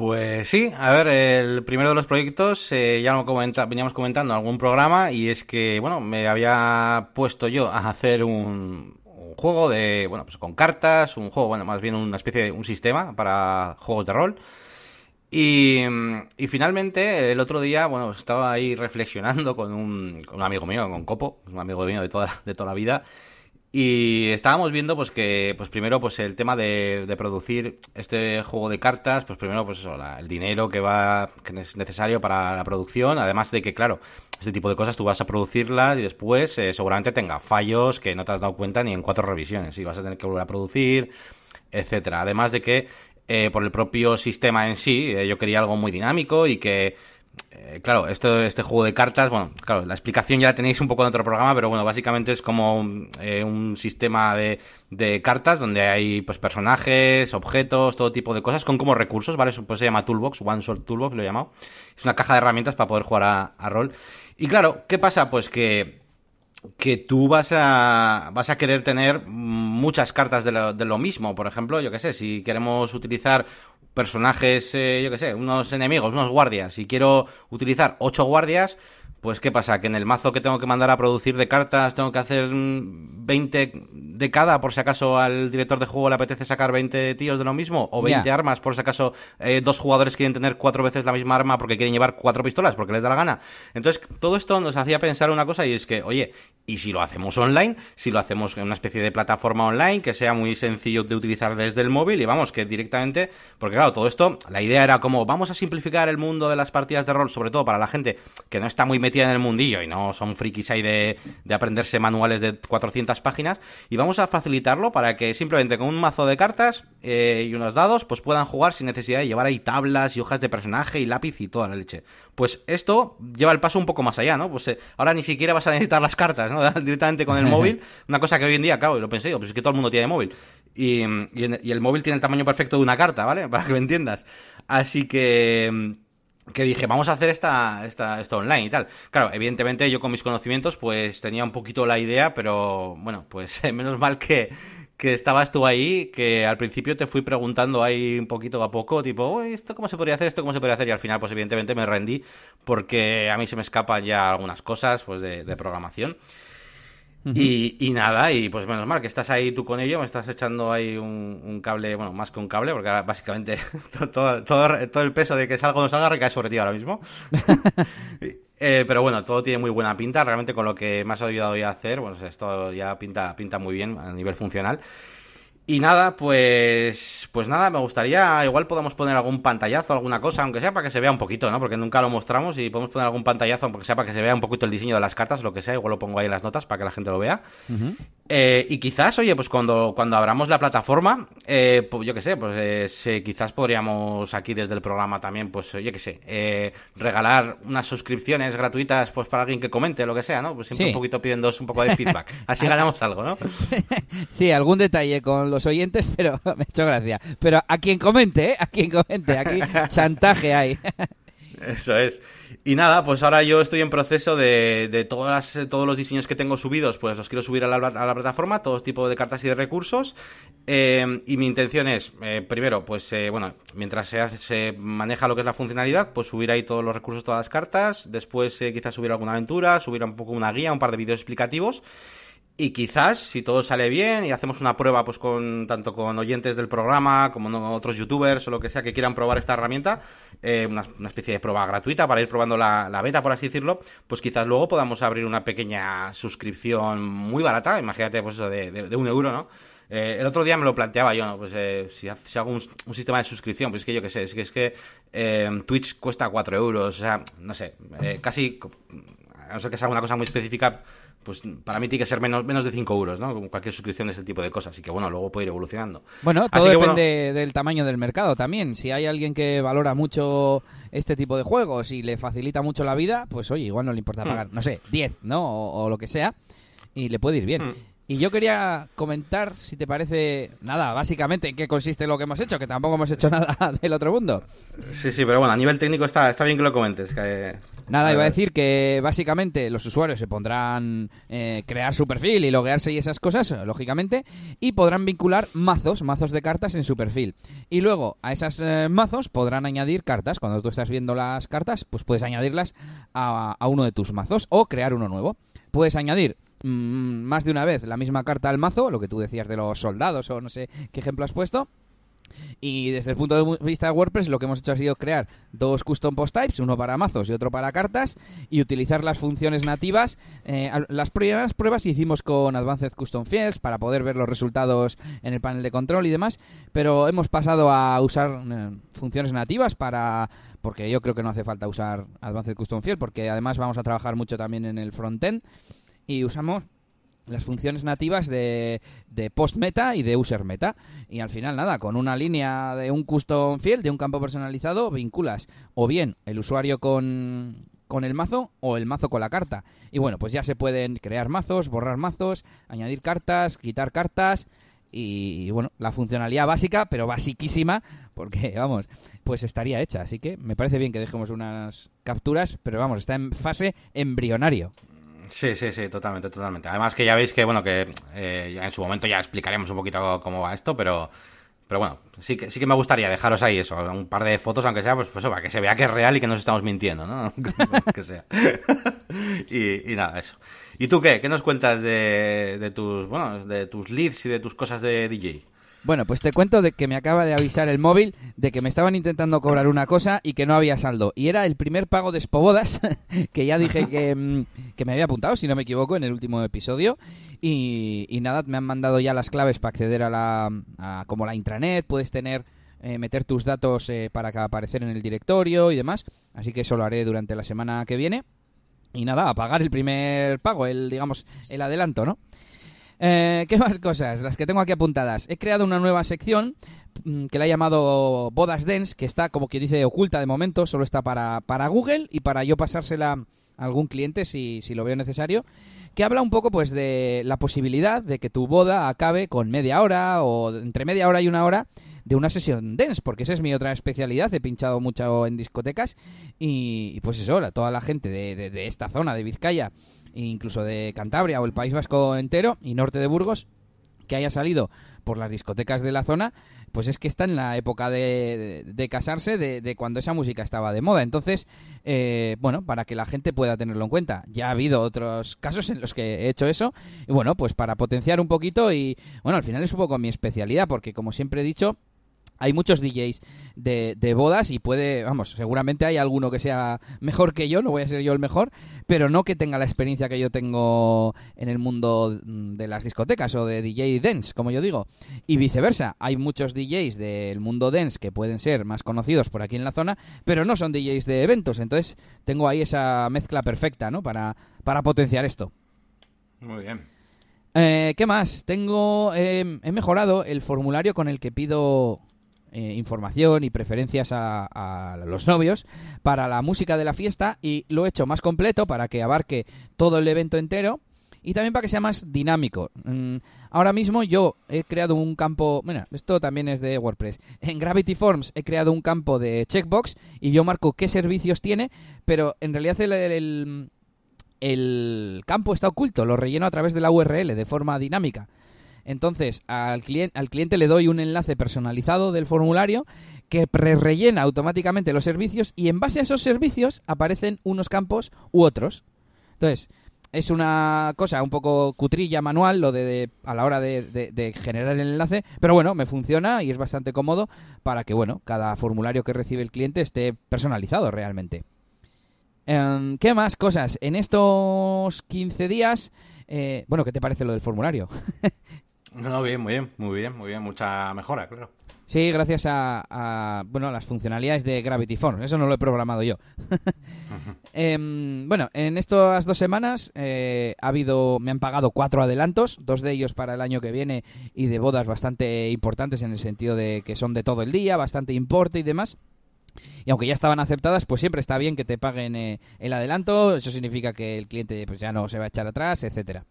Pues sí, a ver, el primero de los proyectos eh, ya lo comenta, veníamos comentando en algún programa y es que, bueno, me había puesto yo a hacer un, juego de, bueno, pues con cartas, un juego, bueno, más bien una especie de un sistema para juegos de rol. Y, y finalmente, el otro día, bueno, estaba ahí reflexionando con un, con un amigo mío, con Copo, un amigo mío de toda, de toda la vida, y estábamos viendo pues que pues primero pues el tema de, de producir este juego de cartas, pues primero pues eso, el dinero que va que es necesario para la producción, además de que claro, este tipo de cosas tú vas a producirlas y después eh, seguramente tenga fallos que no te has dado cuenta ni en cuatro revisiones y vas a tener que volver a producir, etcétera. Además de que eh, por el propio sistema en sí, eh, yo quería algo muy dinámico y que eh, claro, esto, este juego de cartas, bueno, claro, la explicación ya la tenéis un poco en otro programa, pero bueno, básicamente es como eh, un sistema de, cartas donde hay pues personajes, objetos, todo tipo de cosas con como recursos, ¿vale? Pues se llama Toolbox, One Shot Toolbox lo he llamado. Es una caja de herramientas para poder jugar a, a rol. Y claro, ¿qué pasa? Pues que que tú vas a, vas a querer tener muchas cartas de lo, de lo mismo. Por ejemplo, yo qué sé, si queremos utilizar personajes, eh, yo qué sé, unos enemigos, unos guardias, y quiero utilizar ocho guardias, Pues ¿qué pasa? Que en el mazo que tengo que mandar a producir de cartas tengo que hacer 20 de cada por si acaso al director de juego le apetece sacar 20 tíos de lo mismo o 20 armas por si acaso eh, dos jugadores quieren tener cuatro veces la misma arma porque quieren llevar cuatro pistolas porque les da la gana. Entonces todo esto nos hacía pensar una cosa y es que, oye, ¿y si lo hacemos online? Si lo hacemos en una especie de plataforma online que sea muy sencillo de utilizar desde el móvil y vamos, que directamente, porque claro, todo esto, la idea era como vamos a simplificar el mundo de las partidas de rol, sobre todo para la gente que no está muy metida en el mundillo y no son frikis ahí de, de aprenderse manuales de 400 páginas. Y vamos a facilitarlo para que simplemente con un mazo de cartas eh, y unos dados, pues puedan jugar sin necesidad de llevar ahí tablas y hojas de personaje y lápiz y toda la leche. Pues esto lleva el paso un poco más allá, ¿no? Pues eh, ahora ni siquiera vas a necesitar las cartas, ¿no? (laughs) Directamente con el (laughs) móvil. Una cosa que hoy en día, claro, lo pensé yo, pues es que todo el mundo tiene móvil. Y, y el móvil tiene el tamaño perfecto de una carta, ¿vale? (laughs) Para que me entiendas. Así que que dije, vamos a hacer esta, esta, esto online y tal. Claro, evidentemente yo con mis conocimientos pues tenía un poquito la idea, pero bueno, pues (laughs) menos mal que, que estabas tú ahí, que al principio te fui preguntando ahí un poquito a poco, tipo, ¿esto cómo se podría hacer? ¿Esto cómo se podría hacer? Y al final pues evidentemente me rendí porque a mí se me escapan ya algunas cosas pues de, de programación y, nada, y pues menos mal que estás ahí tú con ello, me estás echando ahí un, cable, bueno, más que un cable, porque ahora básicamente (laughs) todo, todo, todo, el peso de que salga o no salga recae sobre ti ahora mismo. (laughs) Eh, pero bueno, todo tiene muy buena pinta, realmente con lo que me has ayudado ya a hacer, bueno, esto ya pinta, pinta muy bien a nivel funcional. Y nada, pues pues nada, me gustaría, igual podemos poner algún pantallazo, alguna cosa, aunque sea para que se vea un poquito, ¿no? Porque nunca lo mostramos y podemos poner algún pantallazo, aunque sea para que se vea un poquito el diseño de las cartas, lo que sea, igual lo pongo ahí en las notas para que la gente lo vea. Eh, y quizás, oye, pues cuando, cuando abramos la plataforma, eh, pues yo qué sé, pues eh, quizás podríamos aquí desde el programa también, pues yo qué sé, regalar unas suscripciones gratuitas pues para alguien que comente, lo que sea, ¿no? Pues siempre un poquito pidiendo un poco de feedback. (laughs) Así ganamos algo, ¿no? sí, algún detalle con los oyentes, (laughs) pero me ha hecho gracia. Pero a quien comente, ¿eh? A quien comente, aquí (laughs) chantaje hay. Eso es. Y nada, pues ahora yo estoy en proceso de, de todas todos los diseños que tengo subidos, pues los quiero subir a la, a la plataforma, todo tipo de cartas y de recursos. Eh, y mi intención es, eh, primero, pues eh, bueno, mientras se, se, maneja lo que es la funcionalidad, pues subir ahí todos los recursos, todas las cartas. Después quizás subir alguna aventura, subir un poco una guía, un par de vídeos explicativos. Y quizás, si todo sale bien y hacemos una prueba, pues con tanto con oyentes del programa como otros youtubers o lo que sea que quieran probar esta herramienta, eh, una, especie de prueba gratuita para ir probando la, beta, por así decirlo, pues quizás luego podamos abrir una pequeña suscripción muy barata, imagínate, pues eso de, de, un euro, ¿no? Eh, el otro día me lo planteaba yo, ¿no? Pues eh, si, hago un, sistema de suscripción, pues es que yo qué sé, es que es que Twitch cuesta 4 euros, o sea, no sé, casi, a no ser que sea una cosa muy específica, pues para mí tiene que ser menos, menos de 5 euros, ¿no? Como cualquier suscripción de este tipo de cosas. Así que bueno, luego puede ir evolucionando. Bueno, todo depende del tamaño del mercado también. Si hay alguien que valora mucho este tipo de juegos y le facilita mucho la vida, pues oye, igual no le importa hmm. pagar, no sé, 10, ¿no? O, lo que sea. Y le puede ir bien. Hmm. Y yo quería comentar, si te parece, nada, básicamente en qué consiste lo que hemos hecho, que tampoco hemos hecho (laughs) nada del otro mundo. Sí, sí, pero bueno, a nivel técnico está, está bien que lo comentes. Nada, iba a decir que básicamente los usuarios se pondrán eh, crear su perfil y loguearse y esas cosas, lógicamente, y podrán vincular mazos, mazos de cartas en su perfil. Y luego a esos eh, mazos podrán añadir cartas. Cuando tú estás viendo las cartas, pues puedes añadirlas a, a uno de tus mazos o crear uno nuevo. Puedes añadir Mm, más de una vez la misma carta al mazo, lo que tú decías de los soldados o no sé qué ejemplo has puesto. Y desde el punto de vista de WordPress lo que hemos hecho ha sido crear dos custom post types, uno para mazos y otro para cartas, y utilizar las funciones nativas. Eh, las primeras pruebas hicimos con Advanced Custom Fields para poder ver los resultados en el panel de control y demás, pero hemos pasado a usar eh, funciones nativas para porque yo creo que no hace falta usar Advanced Custom Fields porque además vamos a trabajar mucho también en el frontend y usamos las funciones nativas de, de post meta y de user meta. Y al final, nada, con una línea de un custom field, de un campo personalizado, vinculas o bien el usuario con, con el mazo o el mazo con la carta. Y bueno, pues ya se pueden crear mazos, borrar mazos, añadir cartas, quitar cartas. Y bueno, la funcionalidad básica, pero basiquísima, porque (laughs) vamos, pues estaría hecha. Así que me parece bien que dejemos unas capturas, pero vamos, está en fase embrionario. Sí, sí, sí, totalmente, totalmente. Además que ya veis que, bueno, que eh, en su momento ya explicaremos un poquito cómo va esto, pero, Pero bueno, sí que, sí que me gustaría dejaros ahí eso, un par de fotos, aunque sea, pues, pues para que se vea que es real y que nos estamos mintiendo, ¿no? (laughs) que sea. (laughs) y, nada, eso. ¿Y tú qué? ¿Qué nos cuentas de, de tus, bueno, de tus leads y de tus cosas de DJ? Bueno, pues te cuento de que me acaba de avisar el móvil de que me estaban intentando cobrar una cosa y que no había saldo. Y era el primer pago de Spobodas, (laughs) que ya dije que, (laughs) mm, que, me había apuntado, si no me equivoco, en el último episodio. Y, nada, me han mandado ya las claves para acceder a la como la intranet, puedes tener eh, meter tus datos eh, para aparecer en el directorio y demás. Así que eso lo haré durante la semana que viene. Y nada, a pagar el primer pago, el digamos el adelanto, ¿no? Eh, ¿Qué más cosas? Las que tengo aquí apuntadas. He creado una nueva sección mm, que la he llamado Bodas Dance, que está como quien dice oculta de momento, solo está para, para Google y para yo pasársela a algún cliente si, si lo veo necesario que habla un poco pues de la posibilidad de que tu boda acabe con media hora o entre media hora y una hora de una sesión dance, porque esa es mi otra especialidad, he pinchado mucho en discotecas y, pues eso, toda la gente de, de esta zona de Vizcaya incluso de Cantabria o el País Vasco entero y norte de Burgos, que haya salido por las discotecas de la zona, pues es que está en la época de, casarse, de, cuando esa música estaba de moda. Entonces, eh, bueno, para que la gente pueda tenerlo en cuenta. Ya ha habido otros casos en los que he hecho eso. Y bueno, pues para potenciar un poquito y, bueno, al final es un poco mi especialidad, porque como siempre he dicho, hay muchos DJs de, de, bodas y puede, vamos, seguramente hay alguno que sea mejor que yo, no voy a ser yo el mejor, pero no que tenga la experiencia que yo tengo en el mundo de las discotecas o de DJ dance, como yo digo. Y viceversa, hay muchos DJs del mundo dance que pueden ser más conocidos por aquí en la zona, pero no son DJs de eventos, entonces tengo ahí esa mezcla perfecta, ¿no? Para, para potenciar esto. Muy bien. Eh, ¿Qué más? Tengo, eh, he mejorado el formulario con el que pido eh, información y preferencias a, los novios para la música de la fiesta y lo he hecho más completo para que abarque todo el evento entero y también para que sea más dinámico. Mm, ahora mismo yo he creado un campo, bueno, esto también es de WordPress. En Gravity Forms he creado un campo de checkbox y yo marco qué servicios tiene, pero en realidad el, el campo está oculto, lo relleno a través de la URL de forma dinámica. Entonces, al, cliente, le doy un enlace personalizado del formulario que pre-rellena automáticamente los servicios y en base a esos servicios aparecen unos campos u otros. Entonces, es una cosa un poco cutrilla manual lo de, a la hora de, generar el enlace, pero bueno, me funciona y es bastante cómodo para que, bueno, cada formulario que recibe el cliente esté personalizado realmente. Em, ¿Qué más cosas? En estos 15 días, eh, bueno, ¿qué te parece lo del formulario? (laughs) No, bien, muy bien, muy bien, muy bien, mucha mejora, claro. Sí, gracias a, bueno, las funcionalidades de Gravity Forms. Eso no lo he programado yo. (laughs) Em, bueno, en estas dos semanas eh, ha habido, me han pagado cuatro adelantos, dos de ellos para el año que viene y de bodas bastante importantes en el sentido de que son de todo el día, bastante importe y demás. Y aunque ya estaban aceptadas, pues siempre está bien que te paguen eh, el adelanto. Eso significa que el cliente pues ya no se va a echar atrás, etcétera.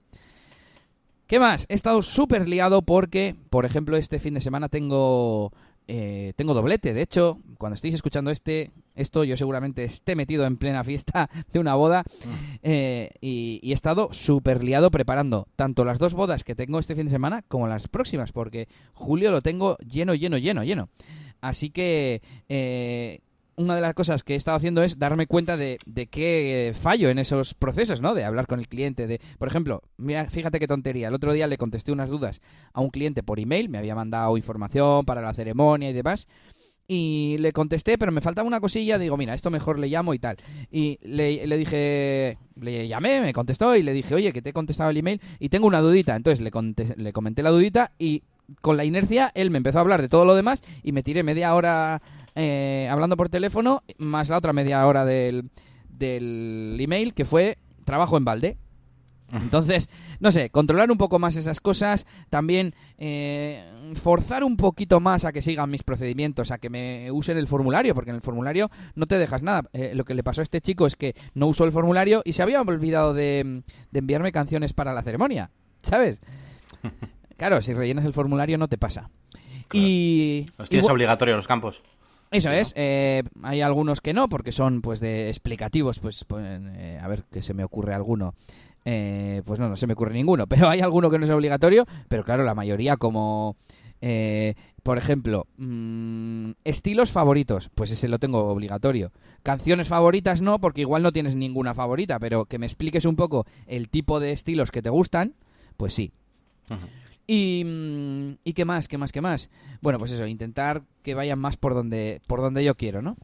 ¿Qué más? He estado súper liado porque, por ejemplo, este fin de semana tengo eh, tengo doblete. De hecho, cuando estéis escuchando este, esto yo seguramente esté metido en plena fiesta de una boda mm. eh, y, he estado súper liado preparando tanto las dos bodas que tengo este fin de semana como las próximas, porque julio lo tengo lleno, lleno, lleno, lleno. Así que eh, una de las cosas que he estado haciendo es darme cuenta de, de qué fallo en esos procesos, ¿no? De hablar con el cliente, de, por ejemplo, mira, fíjate qué tontería. El otro día le contesté unas dudas a un cliente por email, me había mandado información para la ceremonia y demás. Y le contesté, pero me faltaba una cosilla. Digo, mira, esto mejor le llamo y tal. Y le, le dije, le llamé, me contestó y le dije, oye, que te he contestado el email y tengo una dudita. Entonces le, le comenté la dudita y con la inercia él me empezó a hablar de todo lo demás y me tiré media hora eh, hablando por teléfono, más la otra media hora del, del email, que fue trabajo en balde. Entonces, no sé, controlar un poco más esas cosas, también eh, forzar un poquito más a que sigan mis procedimientos, a que me usen el formulario, porque en el formulario no te dejas nada. Eh, lo que le pasó a este chico es que no usó el formulario y se había olvidado de, de enviarme canciones para la ceremonia, ¿sabes? (laughs) Claro, si rellenas el formulario no te pasa. Y... Los tienes obligatorio los campos. Eso es, eh, hay algunos que no, porque son pues de explicativos, pues, pues eh, a ver que se me ocurre alguno. Eh, pues no, no se me ocurre ninguno, (laughs) pero hay alguno que no es obligatorio, pero claro, la mayoría como Eh, por ejemplo, mm, estilos favoritos, pues ese lo tengo obligatorio. Canciones favoritas no, porque igual no tienes ninguna favorita, pero que me expliques un poco el tipo de estilos que te gustan, pues sí. Y, mm, y qué más, qué más, qué más. Bueno, pues eso, intentar que vayan más por donde, por donde yo quiero, ¿no?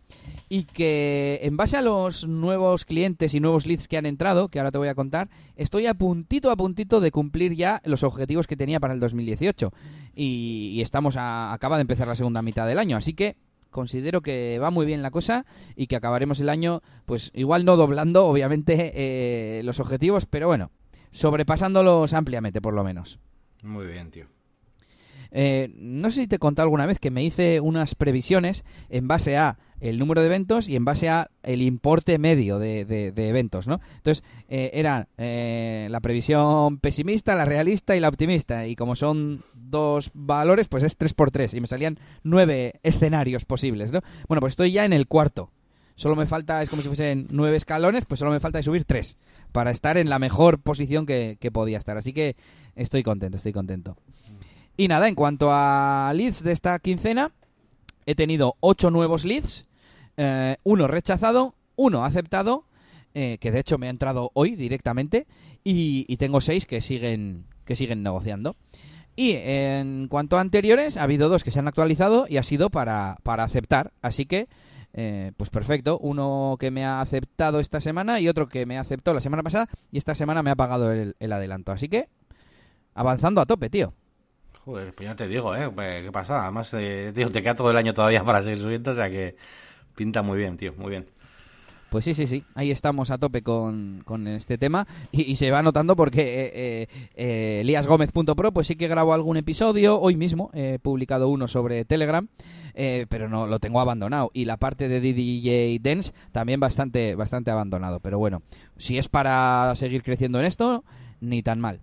Y que en base a los nuevos clientes y nuevos leads que han entrado, que ahora te voy a contar, estoy a puntito a puntito de cumplir ya los objetivos que tenía para el 2018. Y, y estamos a, acaba de empezar la segunda mitad del año, así que considero que va muy bien la cosa y que acabaremos el año, pues igual no doblando, obviamente, eh, los objetivos, pero bueno, sobrepasándolos ampliamente, por lo menos. Muy bien, tío. Eh, no sé si te conté alguna vez que me hice unas previsiones en base a el número de eventos y en base a el importe medio de, de- de eventos, ¿no? Entonces, eh, era eh, la previsión pesimista, la realista y la optimista. Y como son dos valores, pues es 3 por 3 Y me salían nueve escenarios posibles, ¿no? Bueno, pues estoy ya en el cuarto. Solo me falta, es como si fuesen nueve escalones, pues solo me falta de subir tres para estar en la mejor posición que, que podía estar. Así que estoy contento, estoy contento. Y nada, en cuanto a leads de esta quincena, he tenido ocho nuevos leads, eh, uno rechazado, uno aceptado, eh, que de hecho me ha entrado hoy directamente, y, tengo seis que siguen, que siguen negociando. Y en cuanto a anteriores, ha habido dos que se han actualizado y ha sido para, para aceptar. Así que, eh, pues perfecto. Uno que me ha aceptado esta semana y otro que me aceptó la semana pasada y esta semana me ha pagado el adelanto. Así que, avanzando a tope, tío. Joder, pues ya te digo, ¿eh? ¿Qué pasa? Además, eh, tío, te queda todo el año todavía para seguir subiendo, o sea que pinta muy bien, tío, muy bien. Pues sí, sí, sí. Ahí estamos a tope con, con este tema. Y, y se va notando porque eh, eh, eh, eliasgomez.pro pues sí que grabo algún episodio. Hoy mismo he publicado uno sobre Telegram. eh, pero no lo tengo abandonado. Y la parte de DJ Dance también bastante, bastante abandonado. Pero bueno, si es para seguir creciendo en esto, ni tan mal.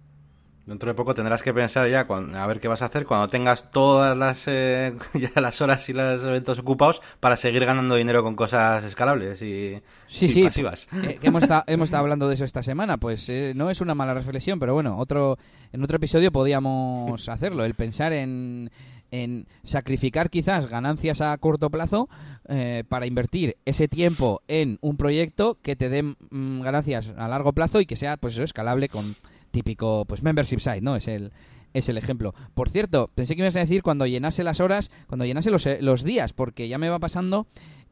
Dentro de poco tendrás que pensar ya a ver qué vas a hacer cuando tengas todas las, eh, (laughs) ya las horas y los eventos ocupados para seguir ganando dinero con cosas escalables y, Sí, y sí. pasivas. eh, hemos, estado, hemos estado hablando de eso esta semana. Pues eh, no es una mala reflexión, pero bueno, otro en otro episodio podíamos (laughs) hacerlo. El pensar en, en sacrificar quizás ganancias a corto plazo eh, para invertir ese tiempo en un proyecto que te dé mm, ganancias a largo plazo y que sea pues eso escalable con típico pues membership site, ¿no? Es el es el ejemplo. Por cierto, pensé que ibas a decir cuando llenase las horas, cuando llenase los, eh, los días, porque ya me va pasando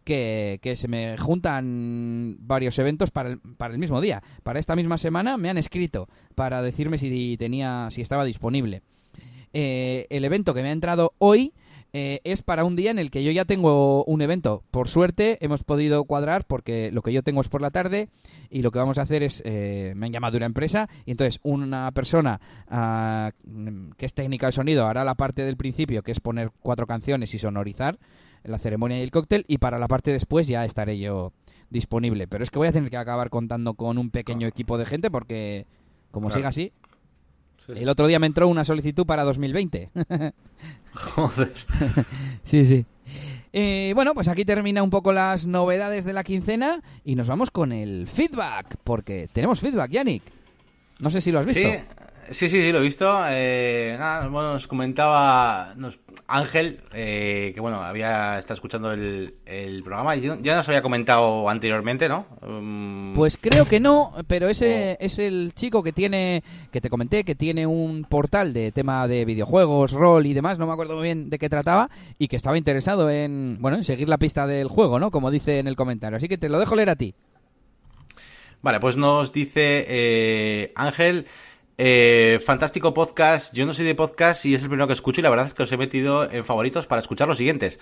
que, que se me juntan varios eventos para el, para el mismo día. Para esta misma semana me han escrito para decirme si tenía si estaba disponible. Eh, el evento que me ha entrado hoy eh, es para un día en el que yo ya tengo un evento. Por suerte hemos podido cuadrar porque lo que yo tengo es por la tarde y lo que vamos a hacer es, eh, me han llamado de una empresa y entonces una persona ah, que es técnica de sonido hará la parte del principio que es poner cuatro canciones y sonorizar la ceremonia y el cóctel y para la parte después ya estaré yo disponible. Pero es que voy a tener que acabar contando con un pequeño equipo de gente porque como Claro. siga así, Sí. El otro día me entró una solicitud para 2020. (laughs) (laughs) Joder. Sí, sí. Eh, bueno, pues aquí termina un poco las novedades de la quincena y nos vamos con el feedback, porque tenemos feedback, Yannick. No sé si lo has visto. Sí, sí, sí, sí, lo he visto. Eh, nada, bueno, nos comentaba nos- Ángel eh, que, bueno, había estado escuchando el, el programa y ya nos había comentado anteriormente, ¿no? Um, Pues creo que no, pero ese es el chico que tiene, que te comenté, que tiene un portal de tema de videojuegos, rol y demás, no me acuerdo muy bien de qué trataba, y que estaba interesado en, bueno, en seguir la pista del juego, ¿no? Como dice en el comentario. Así que te lo dejo leer a ti. Vale, pues nos dice eh, Ángel, eh, fantástico podcast, yo no soy de podcast y es el primero que escucho y la verdad es que os he metido en favoritos para escuchar los siguientes.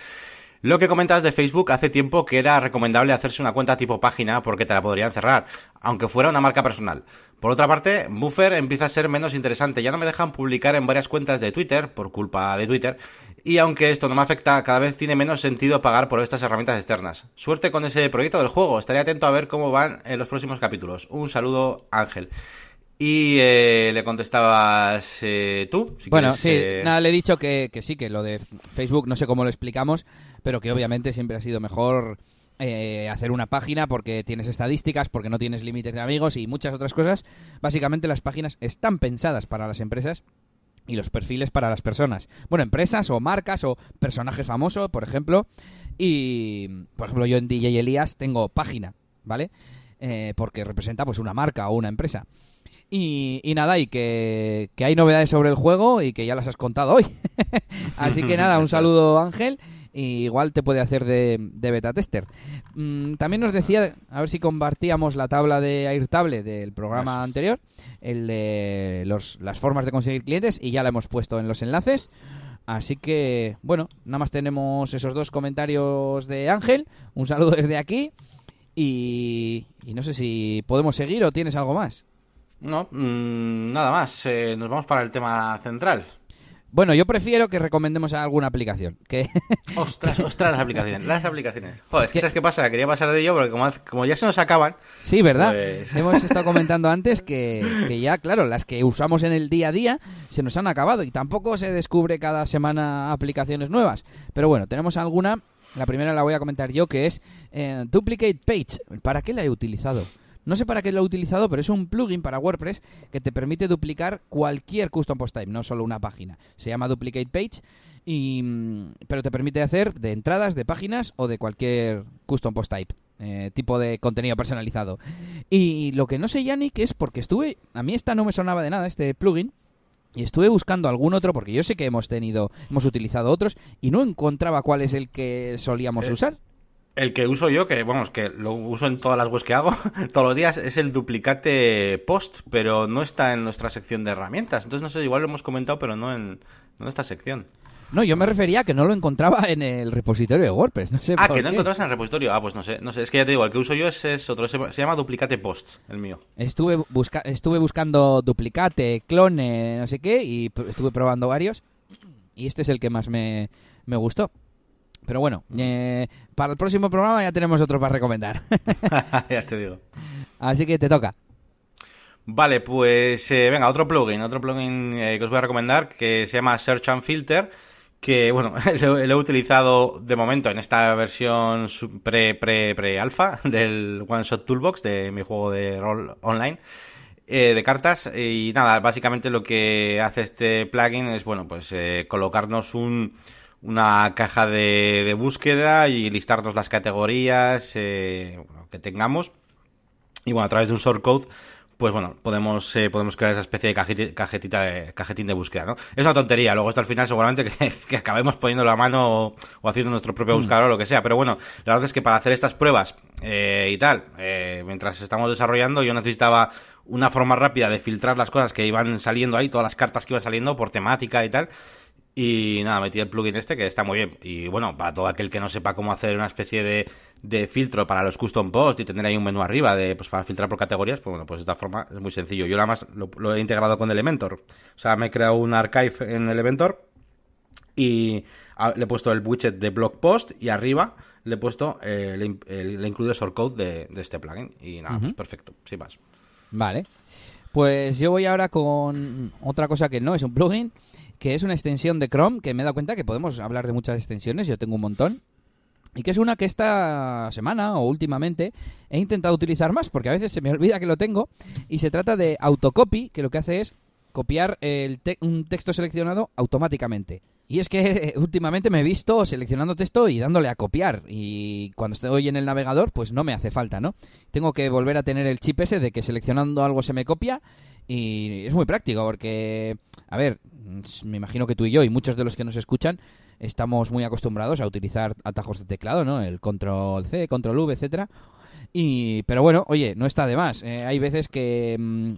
Lo que comentas de Facebook hace tiempo que era recomendable hacerse una cuenta tipo página porque te la podrían cerrar, aunque fuera una marca personal. Por otra parte, Buffer empieza a ser menos interesante, ya no me dejan publicar en varias cuentas de Twitter por culpa de Twitter, y aunque esto no me afecta, cada vez tiene menos sentido pagar por estas herramientas externas. Suerte con ese proyecto del juego, estaré atento a ver cómo van en los próximos capítulos. Un saludo, Ángel. Y eh, le contestabas eh, tú. si Bueno, quieres, sí, eh, nada, le he dicho que, que sí, que lo de Facebook no sé cómo lo explicamos, pero que obviamente siempre ha sido mejor eh, hacer una página porque tienes estadísticas, porque no tienes límites de amigos y muchas otras cosas. Básicamente las páginas están pensadas para las empresas y los perfiles para las personas. Bueno, empresas o marcas o personajes famosos, por ejemplo. Y, por ejemplo, yo en DJ Elías tengo página, ¿vale? Eh, porque representa pues una marca o una empresa. Y, y nada, y que, que hay novedades sobre el juego y que ya las has contado hoy. (laughs) Así que nada, un saludo Ángel y igual te puede hacer de, de beta tester. Mm, también nos decía, a ver si compartíamos la tabla de Airtable del programa anterior, el de los, las formas de conseguir clientes, y ya la hemos puesto en los enlaces. Así que, bueno, nada más tenemos esos dos comentarios de Ángel. Un saludo desde aquí. Y, y no sé si podemos seguir o tienes algo más. No, mmm, nada más. Eh, nos vamos para el tema central. Bueno, yo prefiero que recomendemos alguna aplicación. Que... (laughs) ostras, ostras, las aplicaciones. Las aplicaciones. Joder, ¿sabes qué pasa? Quería pasar de ello porque como, como ya se nos acaban. Sí, ¿verdad? Pues... Hemos estado (laughs) comentando antes que, que, ya, claro, las que usamos en el día a día se nos han acabado y tampoco se descubre cada semana aplicaciones nuevas. Pero bueno, tenemos alguna. La primera la voy a comentar yo, que es eh, Duplicate Page. ¿Para qué la he utilizado? No sé para qué lo he utilizado, pero es un plugin para WordPress que te permite duplicar cualquier custom post type, no solo una página. Se llama Duplicate Page, y, pero te permite hacer de entradas, de páginas o de cualquier custom post type. Eh, tipo de contenido personalizado. Y lo que no sé, Yannick, es porque estuve. A mí esta no me sonaba de nada, este plugin. Y estuve buscando algún otro, porque yo sé que hemos tenido, hemos utilizado otros, y no encontraba cuál es el que solíamos eh, usar. El que uso yo, que vamos, que lo uso en todas las webs que hago (laughs) todos los días, es el duplicate post, pero no está en nuestra sección de herramientas. Entonces, no sé, igual lo hemos comentado, pero no en, no en esta sección. No, yo me refería a que no lo encontraba en el repositorio de WordPress. No sé ah, por que no qué. encontrabas en el repositorio. Ah, pues no sé, no sé. Es que ya te digo, el que uso yo es, es otro, se, llama duplicate post, el mío. Estuve, busca estuve buscando duplicate, clone, no sé qué, y estuve probando varios. Y este es el que más me, me gustó. Pero bueno, eh, para el próximo programa ya tenemos otro para recomendar. (laughs) (laughs) ya te digo. Así que te toca. Vale, pues eh, venga, otro plugin, otro plugin eh, que os voy a recomendar que se llama Search and Filter, que (laughs) bueno, lo, lo, he utilizado de momento en esta versión pre pre pre alfa del One Shot Toolbox de mi juego de rol online. Eh, de cartas y nada, básicamente lo que hace este plugin es bueno, pues eh, colocarnos un, una caja de, de, búsqueda y listarnos las categorías eh, que tengamos. Y bueno, a través de un shortcode, pues bueno, podemos, eh, podemos crear esa especie de cajetita, cajetita de, cajetín de búsqueda, ¿no? Es una tontería, luego esto al final seguramente que, (laughs) que acabemos poniendo la mano o, o, haciendo nuestro propio buscador o lo que sea. Pero bueno, la verdad es que para hacer estas pruebas eh, y tal, eh, mientras estamos desarrollando, yo necesitaba una forma rápida de filtrar las cosas que iban saliendo ahí, todas las cartas que iban saliendo por temática y tal. Y nada, metí el plugin este que está muy bien. Y bueno, para todo aquel que no sepa cómo hacer una especie de, de filtro para los custom posts y tener ahí un menú arriba de pues para filtrar por categorías, pues bueno, pues de esta forma es muy sencillo. Yo nada más lo, lo he integrado con Elementor. O sea, me he creado un archive en Elementor y le he puesto el widget de blog post y arriba le he puesto, eh, le, le, he incluido el shortcode de, de, este plugin. Y nada, uh -huh. pues perfecto, sin más. Vale. Pues yo voy ahora con otra cosa que no es un plugin, que es una extensión de Chrome, que me he dado cuenta que podemos hablar de muchas extensiones, yo tengo un montón. Y que es una que esta semana o últimamente he intentado utilizar más, porque a veces se me olvida que lo tengo. Y se trata de Autocopy, que lo que hace es copiar el te un texto seleccionado automáticamente. Y es que (laughs) últimamente me he visto seleccionando texto y dándole a copiar. Y cuando estoy en el navegador, pues no me hace falta, ¿no? Tengo que volver a tener el chip ese de que seleccionando algo se me copia. Y es muy práctico porque, a ver, me imagino que tú y yo y muchos de los que nos escuchan estamos muy acostumbrados a utilizar atajos de teclado, ¿no? El control C, control V, etcétera. Y, pero bueno, oye, no está de más. Eh, hay veces que, mmm,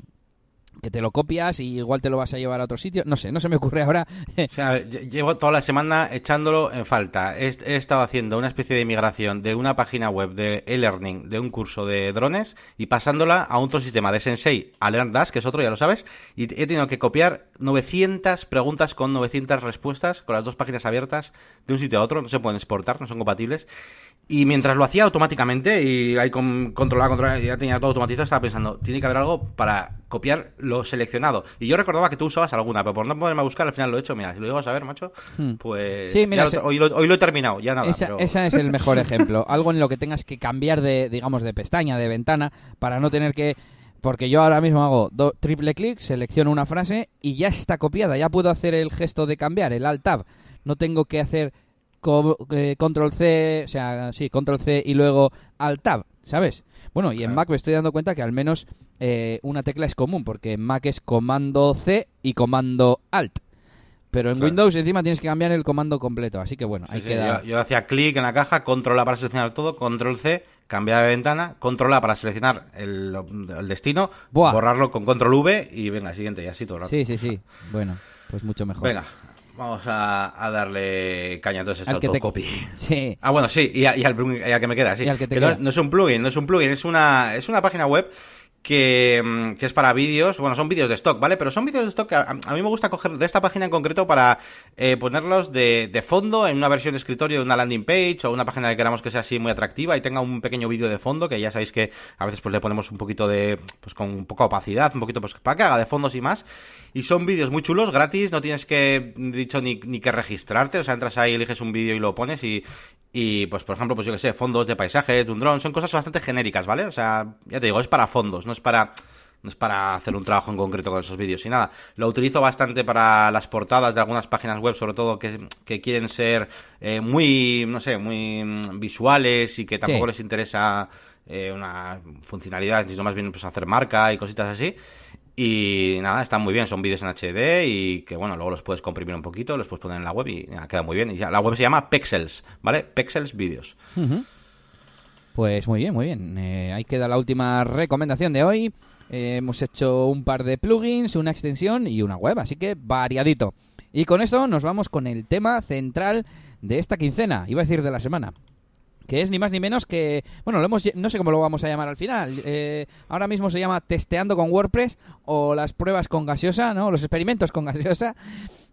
que te lo copias y igual te lo vas a llevar a otro sitio. No sé, no se me ocurre ahora. (laughs) o llevo toda la semana echándolo en falta. He, he, estado haciendo una especie de migración de una página web de e-learning, de un curso de drones, y pasándola a otro sistema de Sensei, a LearnDash, que es otro, ya lo sabes, y he tenido que copiar 900 preguntas con 900 respuestas, con las dos páginas abiertas, de un sitio a otro. No se pueden exportar, no son compatibles. Y mientras lo hacía automáticamente y ahí con, controlaba, controlaba, ya tenía todo automatizado, estaba pensando, tiene que haber algo para copiar lo seleccionado. Y yo recordaba que tú usabas alguna, pero por no poderme buscar, al final lo he hecho. Mira, si lo llego a saber, macho, pues. Sí, mira, lo, se... hoy, lo, hoy, lo, he terminado, ya nada. Esa, pero... esa es el mejor (laughs) ejemplo. algo en lo que tengas que cambiar de, digamos, de pestaña, de ventana, para no tener que Porque yo ahora mismo hago do- triple clic, selecciono una frase y ya está copiada. Ya puedo hacer el gesto de cambiar, el alt tab. No tengo que hacer co- eh, control C, o sea, sí, control C y luego alt tab, ¿sabes? Bueno, y en. Mac me estoy dando cuenta que al menos eh, una tecla es común, porque en Mac es comando C y comando alt. Pero en Claro. Windows encima tienes que cambiar el comando completo, así que bueno, Sí, ahí sí, queda... yo, yo hacía clic en la caja, control A para seleccionar todo, control C, cambiar de ventana, control A para seleccionar el, el destino, Buah. borrarlo con control V y venga, siguiente, y así todo el rato. Sí, sí, sí. Bueno, pues mucho mejor. Venga, vamos a, a darle caña entonces a este que te- autocopy. (laughs) Sí. Ah, bueno, sí, y, a- y al, plugin- y al que me queda, sí. Que no, no es un plugin, no es un plugin, es una, es una página web que, mm, que es para vídeos, bueno, son vídeos de stock, ¿vale? Pero son vídeos de stock que a, mí me gusta coger de esta página en concreto para eh, ponerlos de, de fondo en una versión de escritorio de una landing page o una página que queramos que sea así muy atractiva y tenga un pequeño vídeo de fondo, que ya sabéis que a veces pues le ponemos un poquito de, pues con un poco de opacidad, un poquito pues para que haga de fondos y más. Y son vídeos muy chulos, gratis, no tienes que, dicho, ni, ni que registrarte, o sea, entras ahí, eliges un vídeo y lo pones y, y pues, por ejemplo, pues yo que sé, fondos de paisajes, de un dron, son cosas bastante genéricas, ¿vale? O sea, ya te digo, es para fondos, no es para no es para hacer un trabajo en concreto con esos vídeos y nada. Lo utilizo bastante para las portadas de algunas páginas web, sobre todo que, que quieren ser eh, muy, no sé, muy mm, visuales y que tampoco Sí. les interesa eh, una funcionalidad, sino más bien pues hacer marca y cositas así. Y nada, están muy bien, son vídeos en HD y que bueno, luego los puedes comprimir un poquito, los puedes poner en la web y queda muy bien. Y ya, la web se llama Pexels, ¿vale? Pexels Vídeos. Ujú. Pues muy bien, muy bien. Eh, ahí queda la última recomendación de hoy. Eh, hemos hecho un par de plugins, una extensión y una web, así que variadito. Y con esto nos vamos con el tema central de esta quincena, iba a decir de la semana. Que es ni más ni menos que, bueno, lo hemos, no sé cómo lo vamos a llamar al final. Eh, ahora mismo se llama testeando con WordPress o las pruebas con gaseosa, ¿no? Los experimentos con gaseosa.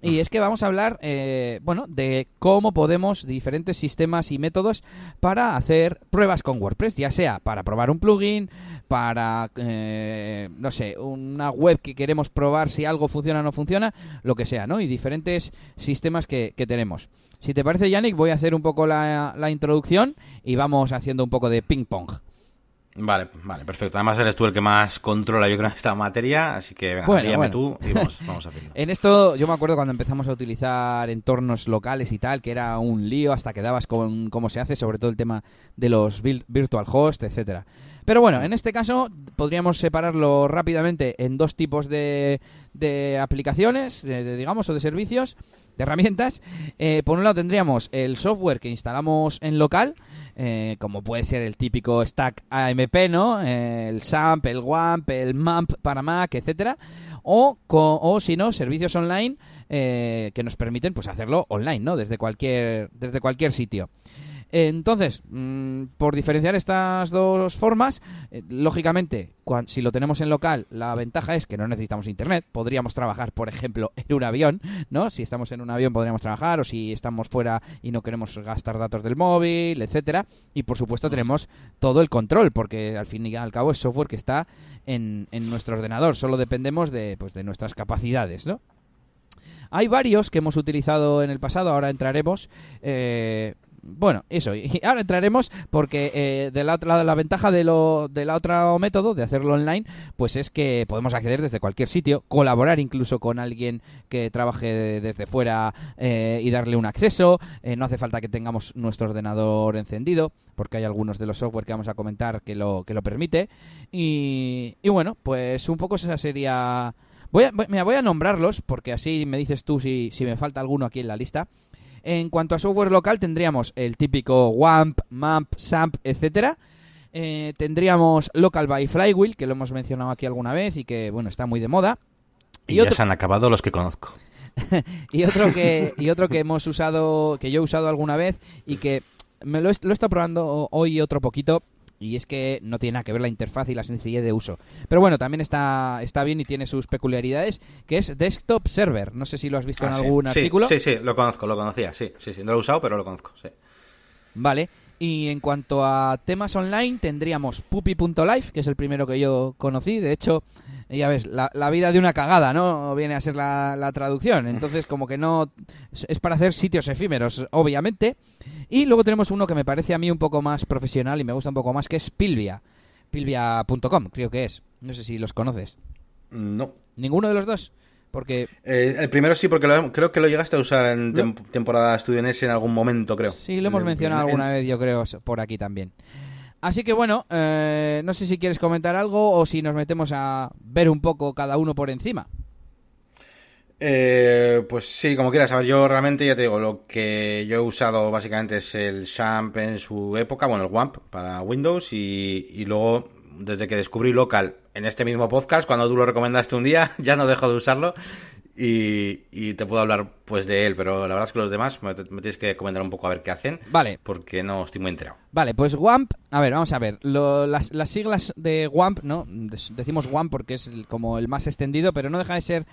Y es que vamos a hablar, eh, bueno, de cómo podemos, diferentes sistemas y métodos para hacer pruebas con WordPress, ya sea para probar un plugin, para, eh, no sé, una web que queremos probar si algo funciona o no funciona, lo que sea, ¿no? Y diferentes sistemas que, que tenemos. Si te parece, Yannick, voy a hacer un poco la, la introducción y vamos haciendo un poco de ping-pong. Vale, vale, perfecto. Además eres tú el que más controla, yo creo, (laughs) esta materia, así que venga, Bueno, bueno. tú y vamos, (laughs) vamos haciendo. En esto yo me acuerdo cuando empezamos a utilizar entornos locales y tal, que era un lío hasta que dabas con cómo se hace, sobre todo el tema de los virtual host, etcétera. Pero bueno, en este caso podríamos separarlo rápidamente en dos tipos de, de aplicaciones, eh, de- digamos, o de servicios, de herramientas. Eh, por un lado tendríamos el software que instalamos en local, eh, como puede ser el típico stack AMP, ¿no? Eh, el SAMP, el WAMP, el MAMP para Mac, etcétera. O, o si no, servicios online eh, que nos permiten pues hacerlo online, ¿no? Desde cualquier, desde cualquier sitio. Entonces, mm, por diferenciar estas dos formas, eh, lógicamente, si lo tenemos en local, la ventaja es que no necesitamos internet. Podríamos trabajar, por ejemplo, (laughs) en un avión, ¿no? Si estamos en un avión podríamos trabajar, o si estamos fuera y no queremos gastar datos del móvil, etcétera. Y por supuesto tenemos todo el control, porque al fin y al cabo es software que está en, en nuestro ordenador. Solo dependemos de, pues, de nuestras capacidades, ¿no? Hay varios que hemos utilizado en el pasado, ahora entraremos. eh, bueno, eso, y (laughs) ahora entraremos porque eh, de la, otra- la, ventaja de lo, del otro método, de hacerlo online, pues es que podemos acceder desde cualquier sitio, colaborar incluso con alguien que trabaje de- desde fuera eh, y darle un acceso, eh, no hace falta que tengamos nuestro ordenador encendido, porque hay algunos de los software que vamos a comentar que lo, que lo permite, y, y bueno, pues un poco esa sería... Voy a, voy, voy a nombrarlos porque así me dices tú si, si me falta alguno aquí en la lista. En cuanto a software local tendríamos el típico WAMP, MAMP, SAMP, etcétera. Eh, tendríamos Local by Flywheel, que lo hemos mencionado aquí alguna vez y que bueno está muy de moda. Y, Y ya otro- se han acabado los que conozco. (laughs) Y otro que y otro que hemos usado, que yo he usado alguna vez y que me lo he, lo he estado probando hoy otro poquito y es que no tiene nada que ver la interfaz y la sencillez de uso. Pero bueno, también está, está bien y tiene sus peculiaridades, que es Desktop Server. No sé si lo has visto en Ah, sí. algún Sí, artículo. Sí, sí, lo conozco, lo conocía, sí, sí, sí. No lo he usado, pero lo conozco, sí. Vale. Y en cuanto a temas online, tendríamos puppy.life, que es el primero que yo conocí. De hecho, ya ves, la, la vida de una cagada, ¿no? Viene a ser la, la traducción. Entonces, como que no. es- para hacer sitios efímeros, obviamente. Y luego tenemos uno que me parece a mí un poco más profesional y me gusta un poco más, que es Pilvia. pilvia.com, creo que es. No sé si los conoces. No. ¿Ninguno de los dos? Porque... Eh, el primero sí, porque creo que lo llegaste a usar en temporada estudianense en algún momento, creo. Sí, lo hemos mencionado alguna vez, yo creo, por aquí también. Así que bueno, eh, no sé si quieres comentar algo o si nos metemos a ver un poco cada uno por encima. Eh, pues sí, como quieras. Yo realmente ya te digo, lo que yo he usado básicamente es el SHAMP en su época, bueno, el WAMP para Windows y, y luego desde que descubrí Local en este mismo podcast, cuando tú lo recomendaste un día, (laughs) ya no dejo de usarlo y, te puedo hablar pues de él, pero la verdad es que los demás me, tienes que comentar un poco a ver qué hacen. Vale. Porque no estoy muy enterado. Vale, pues WAMP, a ver, vamos a ver. las, siglas de WAMP, ¿no? Decimos WAMP porque es como el más extendido, pero no deja de ser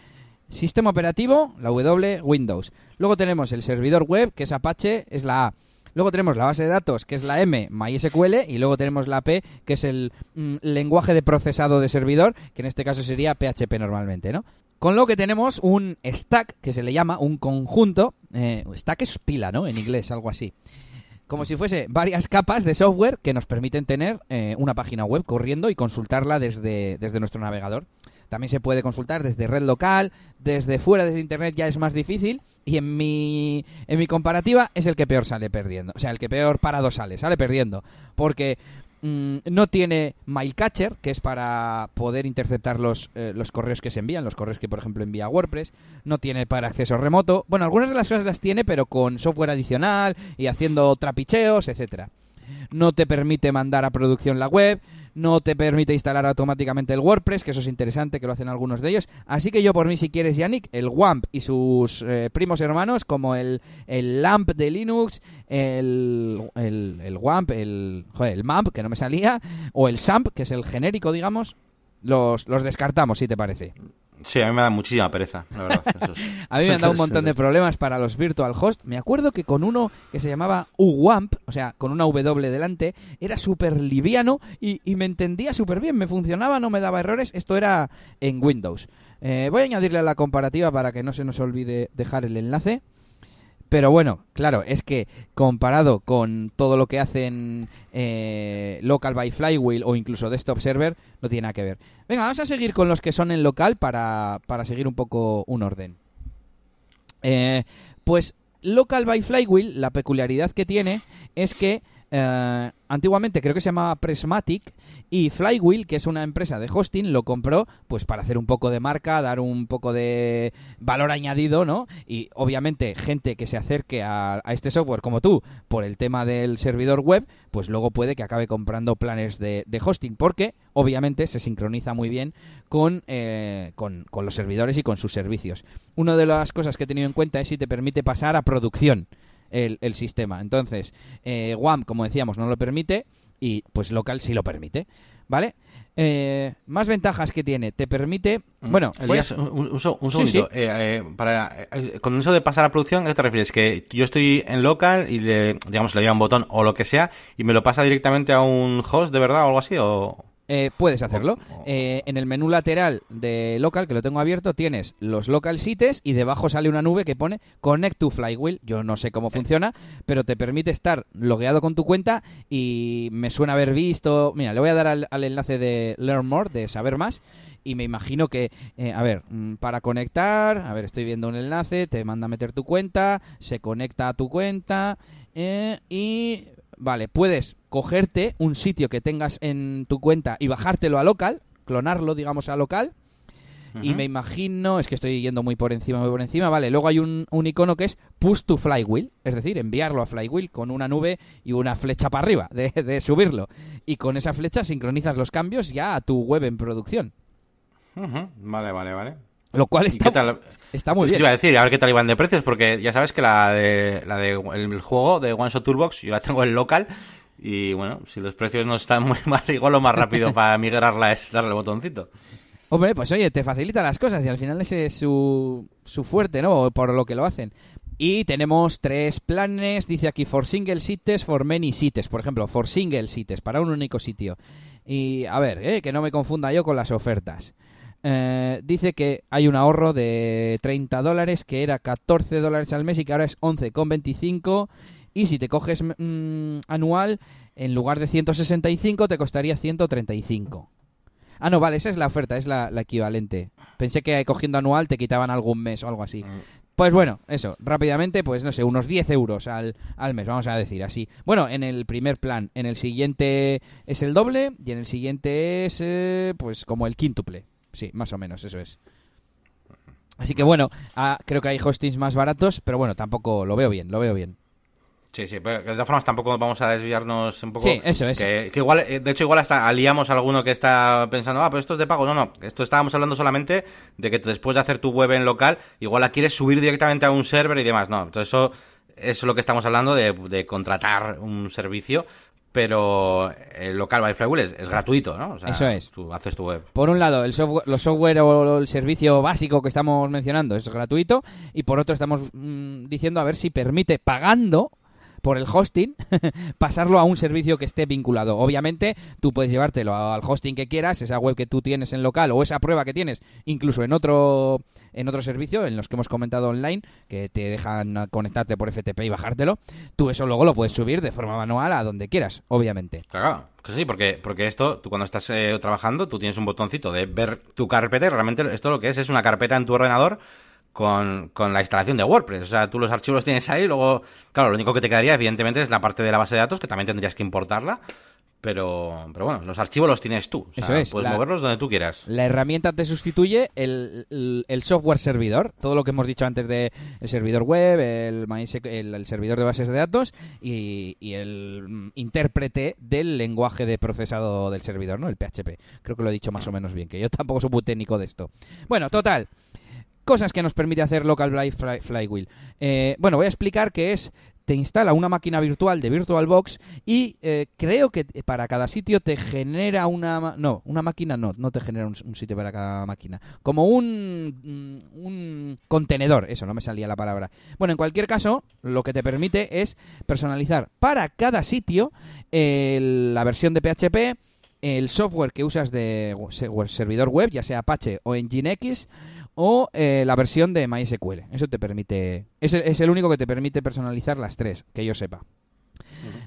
sistema operativo, la W, Windows. Luego tenemos el servidor web, que es Apache, es la A. Luego tenemos la base de datos, que es la M, MySQL, y luego tenemos la P, que es el mm, lenguaje de procesado de servidor, que en este caso sería PHP normalmente, ¿no? Con lo que tenemos un stack, que se le llama un conjunto. Eh, stack es pila, ¿no? En inglés, algo así. Como si fuese varias capas de software que nos permiten tener eh, una página web corriendo y consultarla desde, desde nuestro navegador. También se puede consultar desde red local, desde fuera, desde internet ya es más difícil. Y en mi, en mi comparativa es el que peor sale perdiendo. O sea, el que peor parado sale, sale perdiendo. Porque Mm, no tiene Mailcatcher, que es para poder interceptar los, eh, los correos que se envían, los correos que por ejemplo envía WordPress, no tiene para acceso remoto. Bueno, algunas de las cosas las tiene, pero con software adicional y haciendo trapicheos, etcétera. No te permite mandar a producción la web, no te permite instalar automáticamente el WordPress, que eso es interesante, que lo hacen algunos de ellos. Así que yo por mí, si quieres, Yannick, el WAMP y sus eh, primos hermanos, como el, el LAMP de Linux, el, el, WAMP, el, el MAMP, que no me salía, o el SAMP, que es el genérico, digamos, los, los descartamos, si te parece. Sí, a mí me da muchísima pereza, la verdad. (laughs) a mí me han dado un montón de problemas para los virtual host. Me acuerdo que con uno que se llamaba UWAMP, o sea, con una W delante, era súper liviano y, me entendía súper bien. Me funcionaba, no me daba errores. Esto era en Windows. Eh, voy a añadirle a la comparativa para que no se nos olvide dejar el enlace. Pero bueno, claro, es que comparado con todo lo que hacen eh, Local by Flywheel o incluso Desktop Server, no tiene nada que ver. Venga, vamos a seguir con los que son en local para, para seguir un poco un orden. Eh, pues Local by Flywheel, la peculiaridad que tiene es que eh, antiguamente creo que se llamaba Prismatic y Flywheel, que es una empresa de hosting, lo compró pues para hacer un poco de marca, dar un poco de valor añadido, ¿no? Y obviamente gente que se acerque a, este software como tú por el tema del servidor web, pues luego puede que acabe comprando planes de, hosting, porque obviamente se sincroniza muy bien eh, con, con, los servidores y con sus servicios. Una de las cosas que he tenido en cuenta es si te permite pasar a producción el, el sistema. Entonces, eh, WAM, como decíamos, no lo permite y pues local sí lo permite, ¿vale? Eh, más ventajas que tiene, te permite... Mm. Bueno, un, un, segundito. Eh, para, con eso de pasar a producción, ¿a qué te refieres? Que yo estoy en local y le, digamos, le doy un botón o lo que sea y me lo pasa directamente a un host de verdad o algo así, o... Eh, puedes hacerlo. Eh, en el menú lateral de local, que lo tengo abierto, tienes los local sites y debajo sale una nube que pone Connect to Flywheel. Yo no sé cómo funciona, pero te permite estar logueado con tu cuenta y me suena haber visto... Mira, le voy a dar al, enlace de Learn More, de saber más, y me imagino que, eh, a ver, mm, para conectar, a ver, estoy viendo un enlace, te manda a meter tu cuenta, se conecta a tu cuenta y Vale, puedes cogerte un sitio que tengas en tu cuenta y bajártelo a local, clonarlo, digamos, a local. Y me imagino, es que estoy yendo muy por encima, muy por encima, vale. Luego hay un, icono que es push to flywheel, es decir, enviarlo a flywheel con una nube y una flecha para arriba de, subirlo. Y con esa flecha sincronizas los cambios ya a tu web en producción. Vale, vale, vale. Lo cual está, está muy bien. Te iba a decir, a ver qué tal iban de precios, porque ya sabes que la de, la de el juego de One Shot Toolbox yo la tengo en local y bueno, si los precios no están muy (laughs) mal, igual lo más rápido (laughs) para migrarla es darle el botoncito. Hombre, pues oye, te facilita las cosas y al final ese es su, su fuerte, ¿no? Por lo que lo hacen. Y tenemos tres planes, dice aquí, for single sites, for many sites. Por ejemplo, for single sites, para un único sitio. Y a ver, eh, que no me confunda yo con las ofertas. Eh, dice que hay un ahorro de 30 dólares, que era 14 dólares al mes y que ahora es 11,25 y si te coges mm, anual, en lugar de 165 te costaría 135. Ah, no, vale, esa es la oferta, es la, la equivalente. Pensé que cogiendo anual te quitaban algún mes o algo así. Pues bueno, eso, rápidamente, pues no sé, unos 10 euros al, al mes, vamos a decir así. Bueno, en el primer plan, en el siguiente es el doble y en el siguiente es eh, pues como el quíntuple. Sí, más o menos, eso es. Así que bueno, ah, creo que hay hostings más baratos, pero bueno, tampoco lo veo bien, lo veo bien. Sí, sí, pero de todas formas tampoco vamos a desviarnos un poco. Sí, eso es. Que, que igual, eh, de hecho, igual hasta aliamos a alguno que está pensando, ah, pero esto es de pago. No, no, esto estábamos hablando solamente de que después de hacer tu web en local, igual la quieres subir directamente a un server y demás. No, entonces eso, eso es lo que estamos hablando de, de contratar un servicio. Pero el local by Flywheel es, es gratuito, ¿no? O sea, Eso es. Tú haces tu web. Por un lado, el software, los software o el servicio básico que estamos mencionando es gratuito y por otro estamos mm, diciendo a ver si permite pagando por el hosting (laughs) pasarlo a un servicio que esté vinculado. Obviamente, tú puedes llevártelo al hosting que quieras, esa web que tú tienes en local o esa prueba que tienes, incluso en otro en otro servicio, en los que hemos comentado online, que te dejan conectarte por FTP y bajártelo. Tú eso luego lo puedes subir de forma manual a donde quieras, obviamente. Claro, que sí, porque, porque esto, tú cuando estás eh, trabajando, tú tienes un botoncito de ver tu carpeta y realmente esto lo que es es una carpeta en tu ordenador con, con la instalación de WordPress. O sea, tú los archivos los tienes ahí, luego, claro, lo único que te quedaría, evidentemente, es la parte de la base de datos, que también tendrías que importarla. Pero, pero bueno, los archivos los tienes tú. O sea, Eso es, Puedes la- moverlos donde tú quieras. La herramienta te sustituye el, el- el software servidor, todo lo que hemos dicho antes de el servidor web, el, el, servidor de bases de datos y, y el mm, intérprete del lenguaje de procesado del servidor, ¿no? El PHP. Creo que lo he dicho más o menos bien, que yo (laughs) tampoco soy muy técnico de esto. Bueno, total. Cosas que nos permite hacer Local Fly, Fly- Flywheel. Eh, bueno, voy a explicar qué es. Te instala una máquina virtual de VirtualBox y eh, creo que para cada sitio te genera una... No, una máquina no, no te genera un, sitio para cada máquina. Como un, mm, un contenedor, eso, no me salía la palabra. Bueno, en cualquier caso, lo que te permite es personalizar para cada sitio el- la versión de PHP, el software que usas de se- servidor web, ya sea Apache o Nginx, o eh, la versión de MySQL. Eso te permite. Es el, es el único que te permite personalizar las tres, que yo sepa.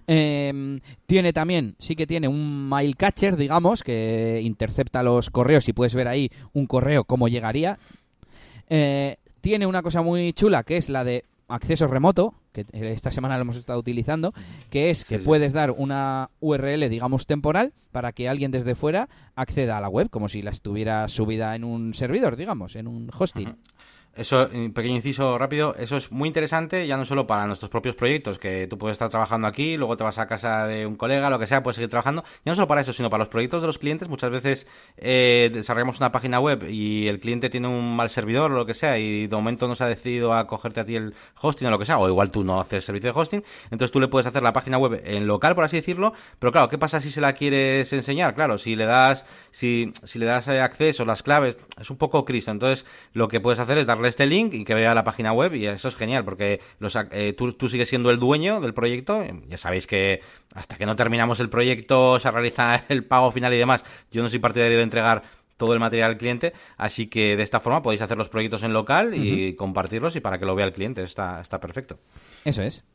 Eh, tiene también, sí que tiene un mail catcher, digamos, que intercepta los correos y puedes ver ahí un correo cómo llegaría. Eh, tiene una cosa muy chula que es la de acceso remoto, que esta semana lo hemos estado utilizando, que es que sí. puedes dar una URL, digamos, temporal para que alguien desde fuera acceda a la web, como si la estuviera subida en un servidor, digamos, en un hosting. Eso, un pequeño inciso rápido, eso es muy interesante, ya no solo para nuestros propios proyectos, que tú puedes estar trabajando aquí, luego te vas a casa de un colega, lo que sea, puedes seguir trabajando. Ya no solo para eso, sino para los proyectos de los clientes. Muchas veces eh, desarrollamos una página web y el cliente tiene un mal servidor o lo que sea, y de momento no se ha decidido a cogerte a ti el hosting o lo que sea, o igual tú no haces servicio de hosting, entonces tú le puedes hacer la página web en local, por así decirlo, pero claro, ¿qué pasa si se la quieres enseñar? Claro, si le das, si, si le das eh, acceso, las claves, es un poco Cristo. Entonces, lo que puedes hacer es darle este link y que vea la página web, y eso es genial, porque los, eh, tú, tú sigues siendo el dueño del proyecto. Ya sabéis que hasta que no terminamos el proyecto, se realiza (laughs) el pago final y demás. Yo no soy partidario de entregar todo el material al cliente, así que de esta forma podéis hacer los proyectos en local y compartirlos y para que lo vea el cliente, está, está perfecto. Eso es.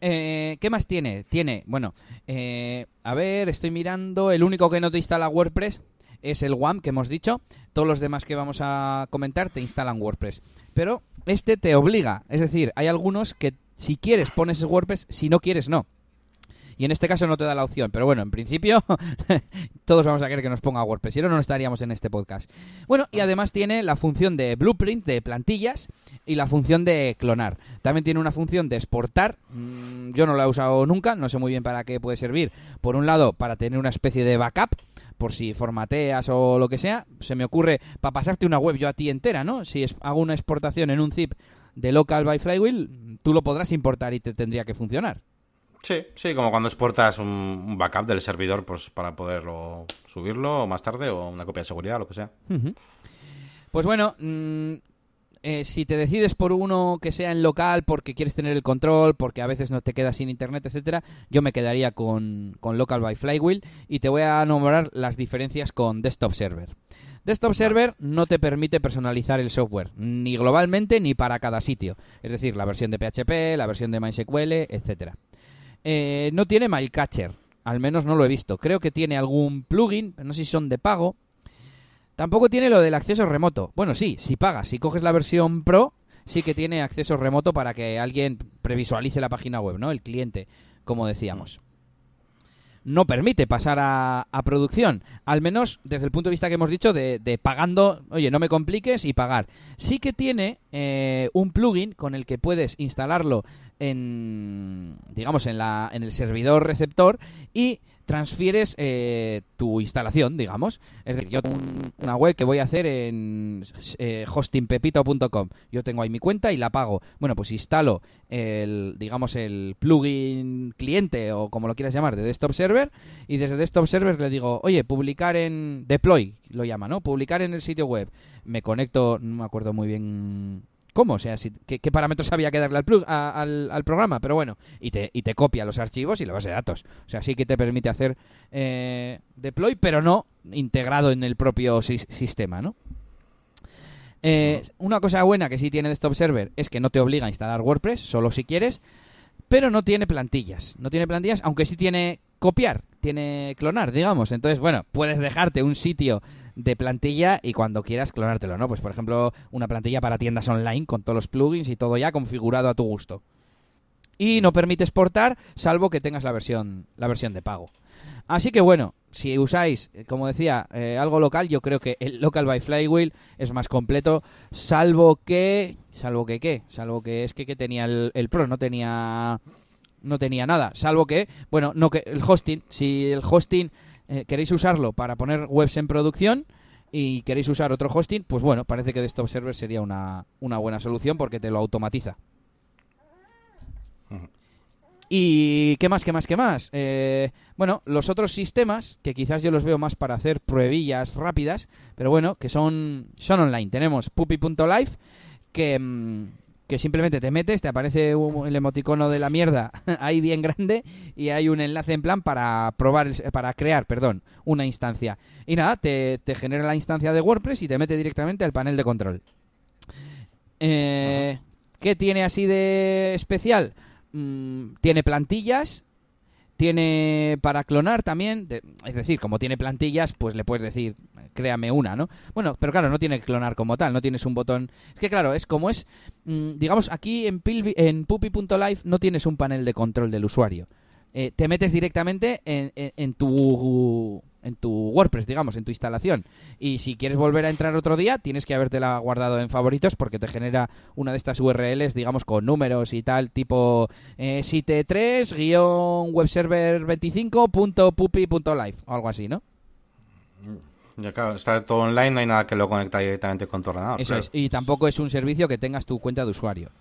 Eh, ¿Qué más tiene? Tiene, bueno, eh, a ver, estoy mirando. El único que no te instala WordPress es el WAM que hemos dicho. Todos los demás que vamos a comentar te instalan WordPress. Pero este te obliga. Es decir, hay algunos que si quieres pones WordPress, si no quieres no. Y en este caso no te da la opción. Pero bueno, en principio (laughs) todos vamos a querer que nos ponga WordPress. Si no, no estaríamos en este podcast. Bueno, y además tiene la función de blueprint, de plantillas, y la función de clonar. También tiene una función de exportar. Mm, yo no la he usado nunca, no sé muy bien para qué puede servir. Por un lado, para tener una especie de backup, por si formateas o lo que sea. Se me ocurre para pasarte una web yo a ti entera, ¿no? Si hago una exportación en un zip de local by Flywheel, tú lo podrás importar y te tendría que funcionar. Sí, sí, como cuando exportas un, backup del servidor pues para poderlo subirlo más tarde o una copia de seguridad, lo que sea. Pues bueno, mm, eh, si te decides por uno que sea en local porque quieres tener el control, porque a veces no te quedas sin internet, etcétera, yo me quedaría con, con Local by Flywheel y te voy a nombrar las diferencias con Desktop Server. Desktop Server no te permite personalizar el software, ni globalmente ni para cada sitio. Es decir, la versión de PHP, la versión de MySQL, etcétera. Eh, no tiene Mailcatcher, al menos no lo he visto. Creo que tiene algún plugin, pero no sé si son de pago. Tampoco tiene lo del acceso remoto. Bueno, sí, si pagas, si coges la versión Pro, sí que tiene acceso remoto para que alguien previsualice la página web, ¿no? El cliente, como decíamos no permite pasar a, producción, al menos desde el punto de vista que hemos dicho de, pagando, oye, no me compliques y pagar. Sí que tiene eh, un plugin con el que puedes instalarlo en, digamos, en, la, en el servidor receptor y transfieres eh, tu instalación, digamos. Es decir, yo tengo una web que voy a hacer en eh, hostingpepito.com. Yo tengo ahí mi cuenta y la pago. Bueno, pues instalo el, digamos, el plugin cliente o como lo quieras llamar de Desktop Server y desde Desktop Server le digo, oye, publicar en deploy, lo llama, ¿no? Publicar en el sitio web. Me conecto, no me acuerdo muy bien cómo, o sea, qué, parámetros había que darle al, al, programa, pero bueno, y te, y te copia los archivos y la base de datos. O sea, sí que te permite hacer eh, deploy, pero no integrado en el propio sistema, ¿no? Eh, una cosa buena que sí tiene Desktop Server es que no te obliga a instalar WordPress, solo si quieres, pero no tiene plantillas. No tiene plantillas, aunque sí tiene copiar, tiene clonar, digamos. Entonces, bueno, puedes dejarte un sitio de plantilla y cuando quieras clonártelo, ¿no? Pues por ejemplo, una plantilla para tiendas online con todos los plugins y todo ya configurado a tu gusto. Y no permite exportar salvo que tengas la versión la versión de pago. Así que bueno, si usáis, eh, como decía, eh, algo local, yo creo que el Local by Flywheel es más completo, salvo que salvo que qué, salvo que es que, que tenía el, Pro, no tenía no tenía nada, salvo que, bueno, no que el hosting, si el hosting eh, queréis usarlo para poner webs en producción y queréis usar otro hosting, pues bueno, parece que Desktop Server sería una, buena solución porque te lo automatiza. ¿Y qué más, qué más, qué más? Eh, bueno, los otros sistemas, que quizás yo los veo más para hacer pruebillas rápidas, pero bueno, que son, son online. Tenemos puppy.life, que, mm, que simplemente te metes, te aparece el emoticono de la mierda (laughs) ahí bien grande y hay un enlace en plan para probar, para crear, perdón, una instancia. Y nada, te, genera la instancia de WordPress y te mete directamente al panel de control. Eh, ¿Qué tiene así de especial? Mm, tiene plantillas, tiene para clonar también, es decir, como tiene plantillas, pues le puedes decir, créame una, ¿no? Bueno, pero claro, no tiene que clonar como tal, no tienes un botón. Es que claro, es como es, mm, digamos, aquí en, en puppy.live no tienes un panel de control del usuario. Eh, te metes directamente en, tu en tu WordPress, digamos, en tu instalación. Y si quieres volver a entrar otro día, tienes que habértela guardado en favoritos porque te genera una de estas URLs, digamos, con números y tal, tipo eh, site 3-webserver25.puppy.live o algo así, ¿no? Ya claro, está todo online, no hay nada que lo conecta directamente con tu ordenador. Eso es, y tampoco es un servicio que tengas tu cuenta de usuario.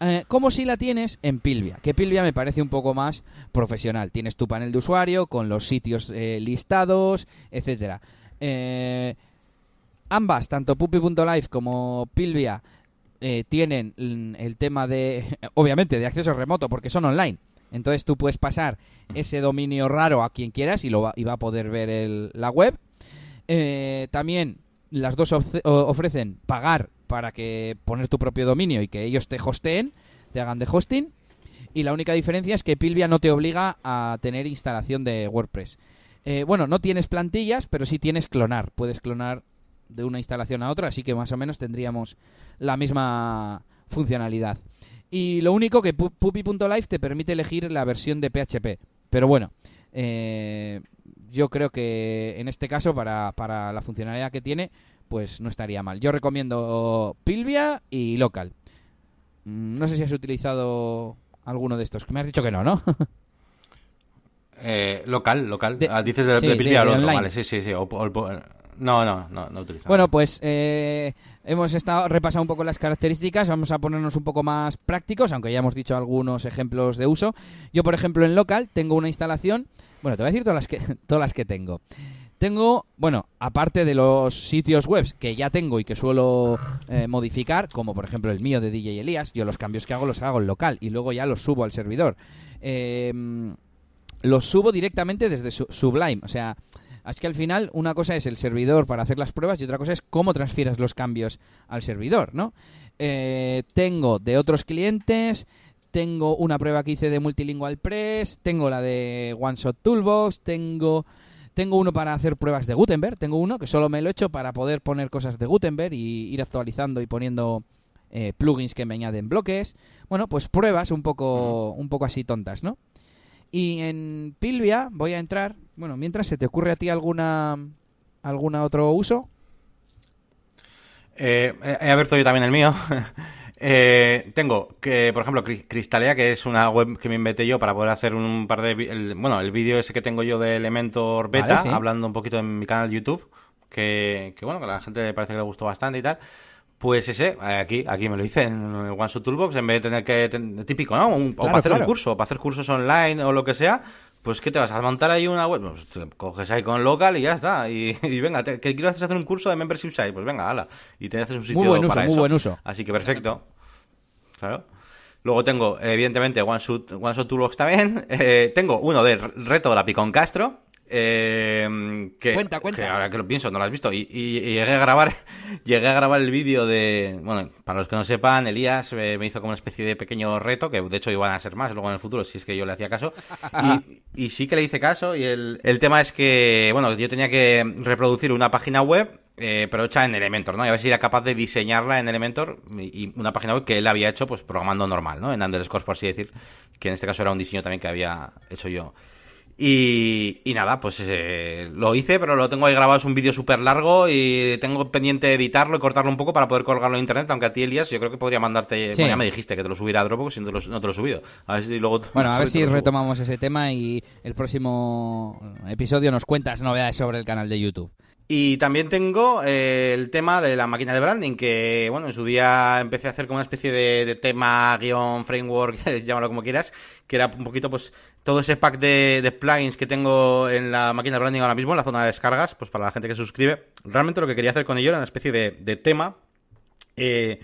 Eh, como si la tienes en Pilvia, que Pilvia me parece un poco más profesional. Tienes tu panel de usuario con los sitios eh, listados, etcétera. Eh, ambas, tanto puppy.live como Pilvia, tienen el tema de, (laughs) obviamente, de acceso remoto porque son online. Entonces tú puedes pasar ese dominio raro a quien quieras y, lo va, y va a poder ver la web. también las dos ofrecen pagar para que poner tu propio dominio y que ellos te hosteen, te hagan de hosting. Y la única diferencia es que Pilvia no te obliga a tener instalación de WordPress. Eh, bueno, no tienes plantillas, pero sí tienes clonar. Puedes clonar de una instalación a otra, así que más o menos tendríamos la misma funcionalidad. Y lo único que puppy.live te permite elegir la versión de PHP. Pero bueno, eh, yo creo que en este caso, para, para la funcionalidad que tiene, pues no estaría mal. Yo recomiendo Pilvia y Local. Mm, no sé si has utilizado alguno de estos. Me has dicho que no, ¿no? (laughs) eh, local, local. Ah, dices de, Pilvia o otro, vale, sí, sí, sí. no, no, no, no utilizado. Bueno, pues eh, hemos estado repasado un poco las características. Vamos a ponernos un poco más prácticos, aunque ya hemos dicho algunos ejemplos de uso. Yo, por ejemplo, en local tengo una instalación. Bueno, te voy a decir todas las que, (laughs) todas las que tengo. Tengo, bueno, aparte de los sitios web que ya tengo y que suelo eh, modificar, como por ejemplo el mío de DJ Elías, yo los cambios que hago los hago en local y luego ya los subo al servidor. Em, los subo directamente desde Sublime, o sea, es que al final una cosa es el servidor para hacer las pruebas y otra cosa es cómo transfieres los cambios al servidor, ¿no? Eh, tengo de otros clientes, tengo una prueba que hice de Multilingual Press, tengo la de One Shot Toolbox, tengo tengo uno para hacer pruebas de Gutenberg, tengo uno que solo me lo he hecho para poder poner cosas de Gutenberg y ir actualizando y poniendo eh, plugins que me añaden bloques. Bueno, pues pruebas un poco, un poco así tontas, ¿no? Y en Pilvia voy a entrar, bueno, mientras se te ocurre a ti alguna alguna otro uso. Eh, he abierto yo también el mío. (laughs) Eh, tengo que, por ejemplo, Cristalea, que es una web que me inventé yo para poder hacer un par de. bueno, el vídeo ese que tengo yo de Elementor Beta, hablando un poquito en mi canal de YouTube, que, que bueno, que a la gente le parece que le gustó bastante y tal. Pues ese, aquí, aquí me lo hice en OneShot Toolbox, en vez de tener que, típico, ¿no? o para hacer un curso, o para hacer cursos online o lo que sea, pues ¿qué te vas a montar ahí una web? Pues te coges ahí con local y ya está. Y, (laughs) venga, que quiero hacer un curso de membership site, pues venga, hala. Y te haces un sitio muy buen uso, para muy buen uso. Así que perfecto. Claro. Luego tengo, evidentemente, OneShot, OneShot Toolbox también. (laughs) Eh, tengo uno de reto de la Picón Castro, eh, que, cuenta, cuenta. ahora que lo pienso, no lo has visto. Y, llegué a grabar, (laughs) llegué a grabar el vídeo de, bueno, para los que no sepan, Elías eh, me hizo como una especie de pequeño reto, que de hecho iban a ser más luego en el futuro, si es que yo le hacía caso. Y, (laughs) sí que le hice caso. Y el, el, tema es que, bueno, yo tenía que reproducir una página web, eh, pero hecha en Elementor, ¿no? Y a ver si era capaz de diseñarla en Elementor y, una página web que él había hecho, pues programando normal, ¿no? En Underscore, por así decir, que en este caso era un diseño también que había hecho yo. Y, nada, pues eh, lo hice, pero lo tengo ahí grabado, es un vídeo súper largo y tengo pendiente editarlo y cortarlo un poco para poder colgarlo en internet, aunque a ti, Elías, yo creo que podría mandarte... Bueno, ya me dijiste que te lo subiera a Dropbox y no te lo, he subido. A ver si luego... Bueno, a ver (laughs) si retomamos ese tema y el próximo episodio nos cuentas novedades sobre el canal de YouTube. Y también tengo eh, el tema de la máquina de branding, que bueno, en su día empecé a hacer como una especie de, tema, guion, framework, (laughs) llámalo como quieras, que era un poquito pues todo ese pack de, plugins que tengo en la máquina de branding ahora mismo, en la zona de descargas, pues para la gente que se suscribe. Realmente lo que quería hacer con ello era una especie de, tema. Eh,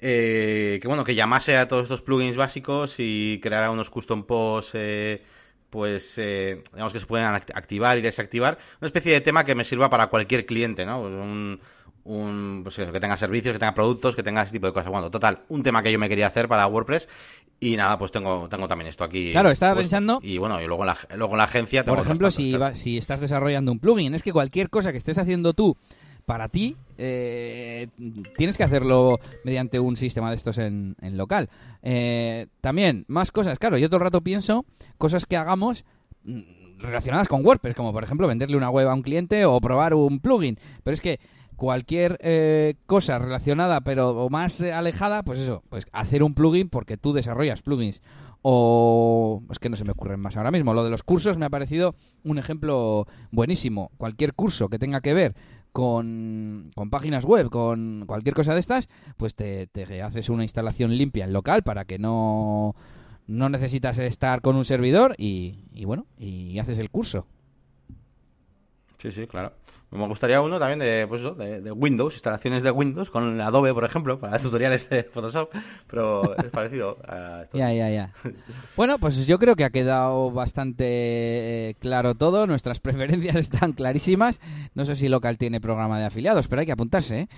eh, que bueno, que llamase a todos estos plugins básicos y creara unos custom posts pues eh, digamos que se pueden activar y desactivar, una especie de tema que me sirva para cualquier cliente, ¿no? Pues un, un pues que tenga servicios, que tenga productos, que tenga ese tipo de cosas. Bueno, total, un tema que yo me quería hacer para WordPress y nada, pues tengo, tengo también esto aquí. Claro, estaba pensando. Y bueno, y luego en la, luego la agencia. Por ejemplo, si, si estás desarrollando un plugin, es que cualquier cosa que estés haciendo tú para ti, eh, tienes que hacerlo mediante un sistema de estos en, local. Eh, también, más cosas. Claro, yo todo el rato pienso cosas que hagamos mm, relacionadas con WordPress, como por ejemplo venderle una web a un cliente o probar un plugin. Pero es que cualquier eh, cosa relacionada pero más alejada, pues eso, pues hacer un plugin porque tú desarrollas plugins o es que no se me ocurren más ahora mismo. Lo de los cursos me ha parecido un ejemplo buenísimo. Cualquier curso que tenga que ver con, páginas web, con cualquier cosa de estas, pues te, haces una instalación limpia en local para que no, no necesitas estar con un servidor y, y bueno, y haces el curso. Sí, sí, claro. Me gustaría uno también de, pues eso, de, Windows, instalaciones de Windows, con Adobe, por ejemplo, para (laughs) tutoriales de Photoshop, pero es parecido a esto. Ya, ya, ya. (laughs) Bueno, pues yo creo que ha quedado bastante eh, claro todo, nuestras (laughs) preferencias están clarísimas. No sé si Local tiene programa de afiliados, pero hay que apuntarse, ¿eh?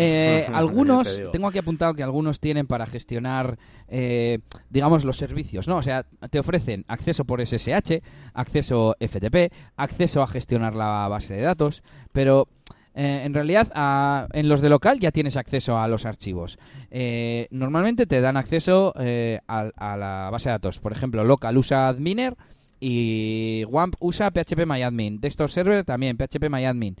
Eh, (laughs) algunos, tengo aquí apuntado que algunos tienen para gestionar, eh, digamos, los servicios, ¿no? O sea, te ofrecen acceso por SSH, acceso FTP, acceso a gestionar la base de datos, pero eh, en realidad en los de local ya tienes acceso a los archivos. normalmente te dan acceso a, a, la base de datos. Por ejemplo, local usa adminer y WAMP usa phpMyAdmin. Desktop Server también phpMyAdmin.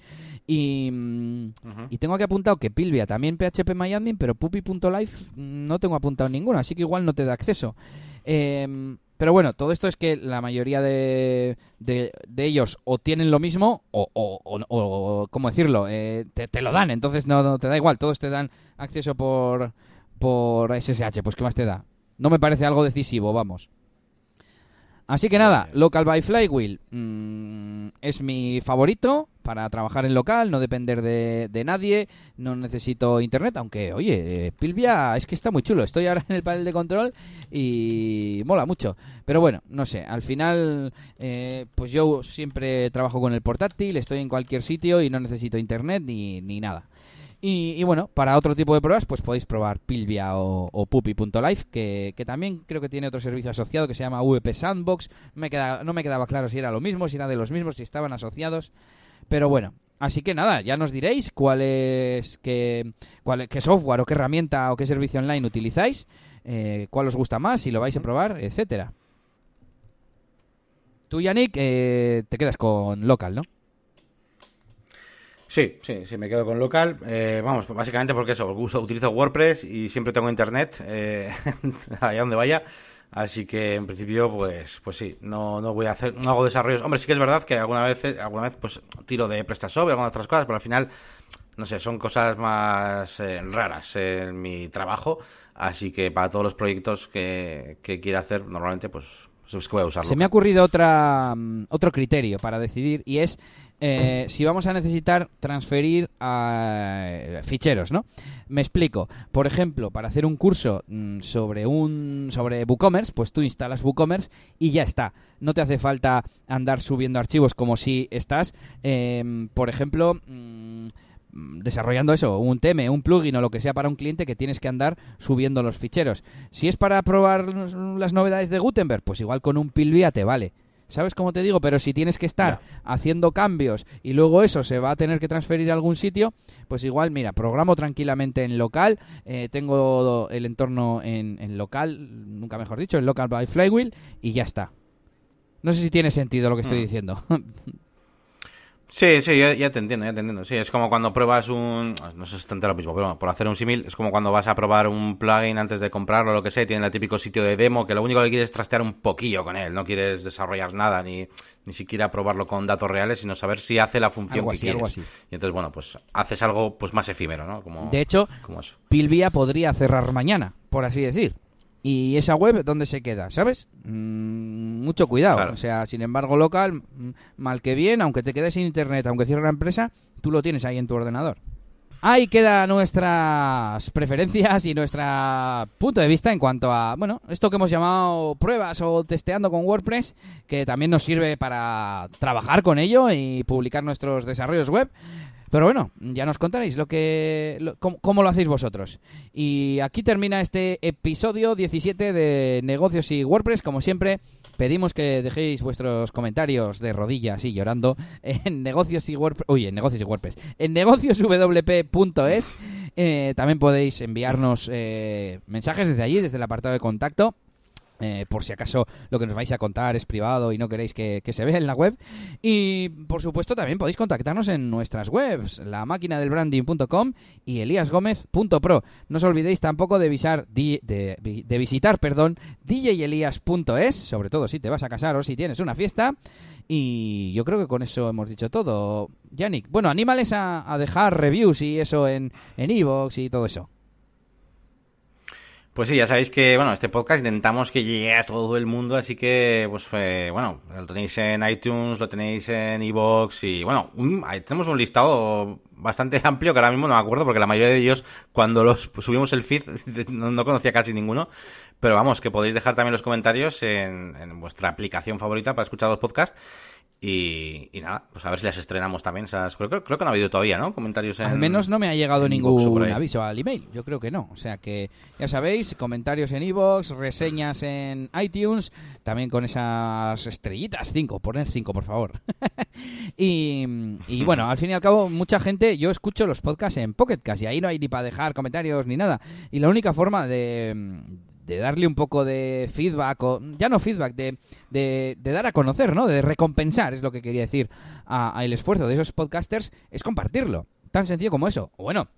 Y, mm, y tengo aquí apuntado que Pilvia también phpMyAdmin, pero puppy.life no tengo apuntado ninguno, así que igual no te da acceso. Em, pero bueno, todo esto es que la mayoría de, de, ellos o tienen lo mismo o, o, o, ¿cómo decirlo? Eh, te, lo dan, entonces no, te da igual, todos te dan acceso por, por SSH, pues ¿qué más te da? No me parece algo decisivo, vamos. Así que nada, Local by Flywheel mm, es mi favorito para trabajar en local, no depender de, nadie, no necesito internet, aunque, oye, Pilvia es que está muy chulo. Estoy ahora en el panel de control y mola mucho. Pero bueno, no sé, al final, eh, pues yo siempre trabajo con el portátil, estoy en cualquier sitio y no necesito internet ni, ni nada. Y, bueno, para otro tipo de pruebas, pues podéis probar Pilvia o, o Puppy.life, que, que también creo que tiene otro servicio asociado que se llama VP Sandbox. Me queda, no me quedaba claro si era lo mismo, si era de los mismos, si estaban asociados. Pero bueno, Así que nada, ya nos diréis cuál es, qué, qué software o qué herramienta o qué servicio online utilizáis, eh, cuál os gusta más, si lo vais a probar, etcétera. Tú, Yannick, eh, te quedas con local, ¿no? Sí, sí, sí, me quedo con local. Eh, vamos, básicamente porque eso, utilizo WordPress y siempre tengo internet eh, (laughs) allá donde vaya. Así que en principio, pues, pues sí, no, no voy a hacer, no hago desarrollos. Hombre, sí que es verdad que alguna vez, alguna vez, pues tiro de PrestaShop y algunas otras cosas, pero al final, no sé, son cosas más eh, raras en mi trabajo. Así que para todos los proyectos que, que quiera hacer, normalmente, pues es que voy a usarlo. Se me ha ocurrido otra, mm, otro criterio para decidir y es eh, si vamos a necesitar transferir eh, ficheros, ¿no? Me explico. Por ejemplo, para hacer un curso mm, sobre un sobre WooCommerce, pues tú instalas WooCommerce y ya está. No te hace falta andar subiendo archivos como si estás, em, por ejemplo, mm, desarrollando eso, un teme, un plugin o lo que sea para un cliente que tienes que andar subiendo los ficheros. Si es para probar las novedades de Gutenberg, pues igual con un Pilvia te vale. ¿Sabes cómo te digo? Pero si tienes que estar haciendo cambios y luego eso se va a tener que transferir a algún sitio, pues igual, mira, programo tranquilamente en local, eh, tengo el entorno en, local, nunca mejor dicho, en local by Flywheel y ya está. No sé si tiene sentido lo que estoy mm. diciendo. (laughs) Sí, sí, ya, te entiendo, ya te entiendo. Sí, es como cuando pruebas un... No sé si es lo mismo, pero por hacer un símil, es como cuando vas a probar un plugin antes de comprarlo o lo que sea, y tiene el típico sitio de demo que lo único que quieres es trastear un poquillo con él, no quieres desarrollar nada, ni, ni siquiera probarlo con datos reales, sino saber si hace la función que quieres. Y entonces, bueno, pues haces algo pues más efímero, ¿no? Como, de hecho, Pilvia podría cerrar mañana, por así decir. ¿Y esa web dónde se queda? ¿Sabes? Mm, mucho cuidado. O sea, sin embargo, local, mm, mal que bien, aunque te quedes sin internet, aunque cierre la empresa, tú lo tienes ahí en tu ordenador. Ahí queda nuestras preferencias y nuestro punto de vista en cuanto a, bueno, esto que hemos llamado pruebas o testeando con WordPress, que también nos sirve para trabajar con ello y publicar nuestros desarrollos web. Pero bueno, ya nos contaréis lo que, cómo, lo hacéis vosotros. Y aquí termina este episodio 17 de Negocios y WordPress. Como siempre, pedimos que dejéis vuestros comentarios de rodillas y llorando (laughs) en negocios y WordPress. Uy, en negocios y WordPress. En negocioswp.es. Eh, también podéis enviarnos eh, mensajes desde allí, desde el apartado de contacto. Eh, por si acaso lo que nos vais a contar es privado y no queréis que, se vea en la web. Y por supuesto también podéis contactarnos en nuestras webs, la máquina del branding.com y eliasgomez.pro. No os olvidéis tampoco de, visar, de, visitar perdón, sobre todo si te vas a casar o si tienes una fiesta. Y yo creo que con eso hemos dicho todo. Yannick, bueno, anímales a, a dejar reviews y eso en Evox y todo eso. Pues sí, ya sabéis que, bueno, este podcast intentamos que llegue a todo el mundo, así que, pues, eh, bueno, lo tenéis en iTunes, lo tenéis en iVoox y, bueno, tenemos un listado bastante (laughs) amplio que ahora mismo no me acuerdo porque la mayoría de ellos, cuando los (laughs) subimos el feed, (laughs) no, conocía casi ninguno. Pero vamos, que podéis dejar también los comentarios en, en vuestra aplicación favorita para escuchar los podcasts. Y, nada, pues a ver si las estrenamos también. Esas, creo, creo, que no ha habido todavía, ¿no? Comentarios en. Al menos no me ha llegado ningún aviso al email. Yo creo que no. O sea que, ya sabéis, comentarios en iVoox, reseñas en iTunes, también con esas estrellitas. Cinco, poner cinco, por favor. (laughs) y, y (laughs) bueno, al fin y al cabo, mucha gente. Yo escucho los podcasts en Pocketcast y ahí no hay ni para dejar comentarios ni nada. Y la única forma de de darle un poco de feedback, o ya no feedback, de, de, dar a conocer, ¿no? De recompensar, es lo que quería decir, a, el esfuerzo de esos podcasters, es compartirlo. Tan sencillo como eso. O bueno,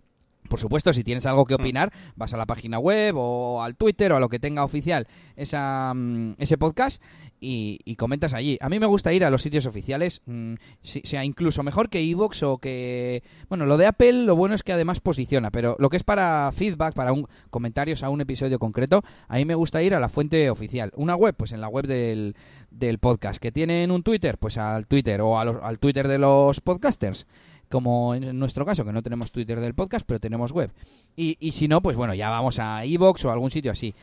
por supuesto, si tienes algo que mm. opinar, vas a la página web o al Twitter o a lo que tenga oficial esa, mm, ese podcast y, comentas allí. A mí me gusta ir a los sitios oficiales, mm, sea incluso mejor que Evox o que... Bueno, lo de Apple lo bueno es que además posiciona, pero lo que es para feedback, para un, comentarios a un episodio concreto, a mí me gusta ir a la fuente oficial. Una web, pues en la web del, del podcast. ¿Que tienen un Twitter? Pues al Twitter o al Twitter de los podcasters como en nuestro caso, que no tenemos Twitter del podcast, pero tenemos web. Y, y si no, pues bueno, ya vamos a Evox o algún sitio así.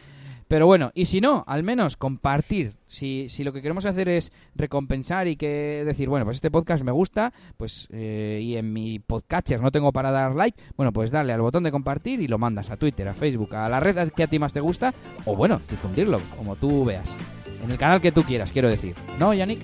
Pero bueno, y si no, al menos compartir. Si, si lo que queremos hacer es recompensar y que decir, bueno, pues este podcast me gusta, pues eh, y en mi podcatcher no tengo para dar like, bueno, pues dale al botón de compartir y lo mandas a Twitter, a Facebook, a la red que a ti más te gusta, o bueno, difundirlo, como tú veas. En el canal que tú quieras, quiero decir. ¿No, Yannick?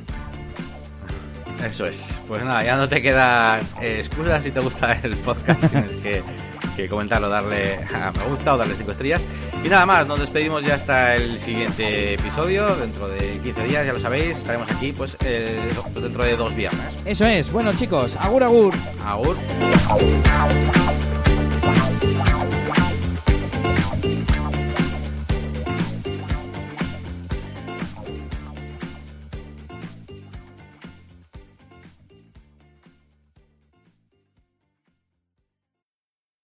Eso es. Pues nada, ya no te queda eh, excusa si te gusta el podcast. Tienes que, (laughs) que, comentarlo, darle a me gusta o darle cinco estrellas. Y nada más, nos despedimos ya hasta el siguiente episodio. Dentro de 15 días, ya lo sabéis, estaremos aquí pues eh, dentro de dos viernes. Eso es. Bueno, chicos, agur, agur. Agur.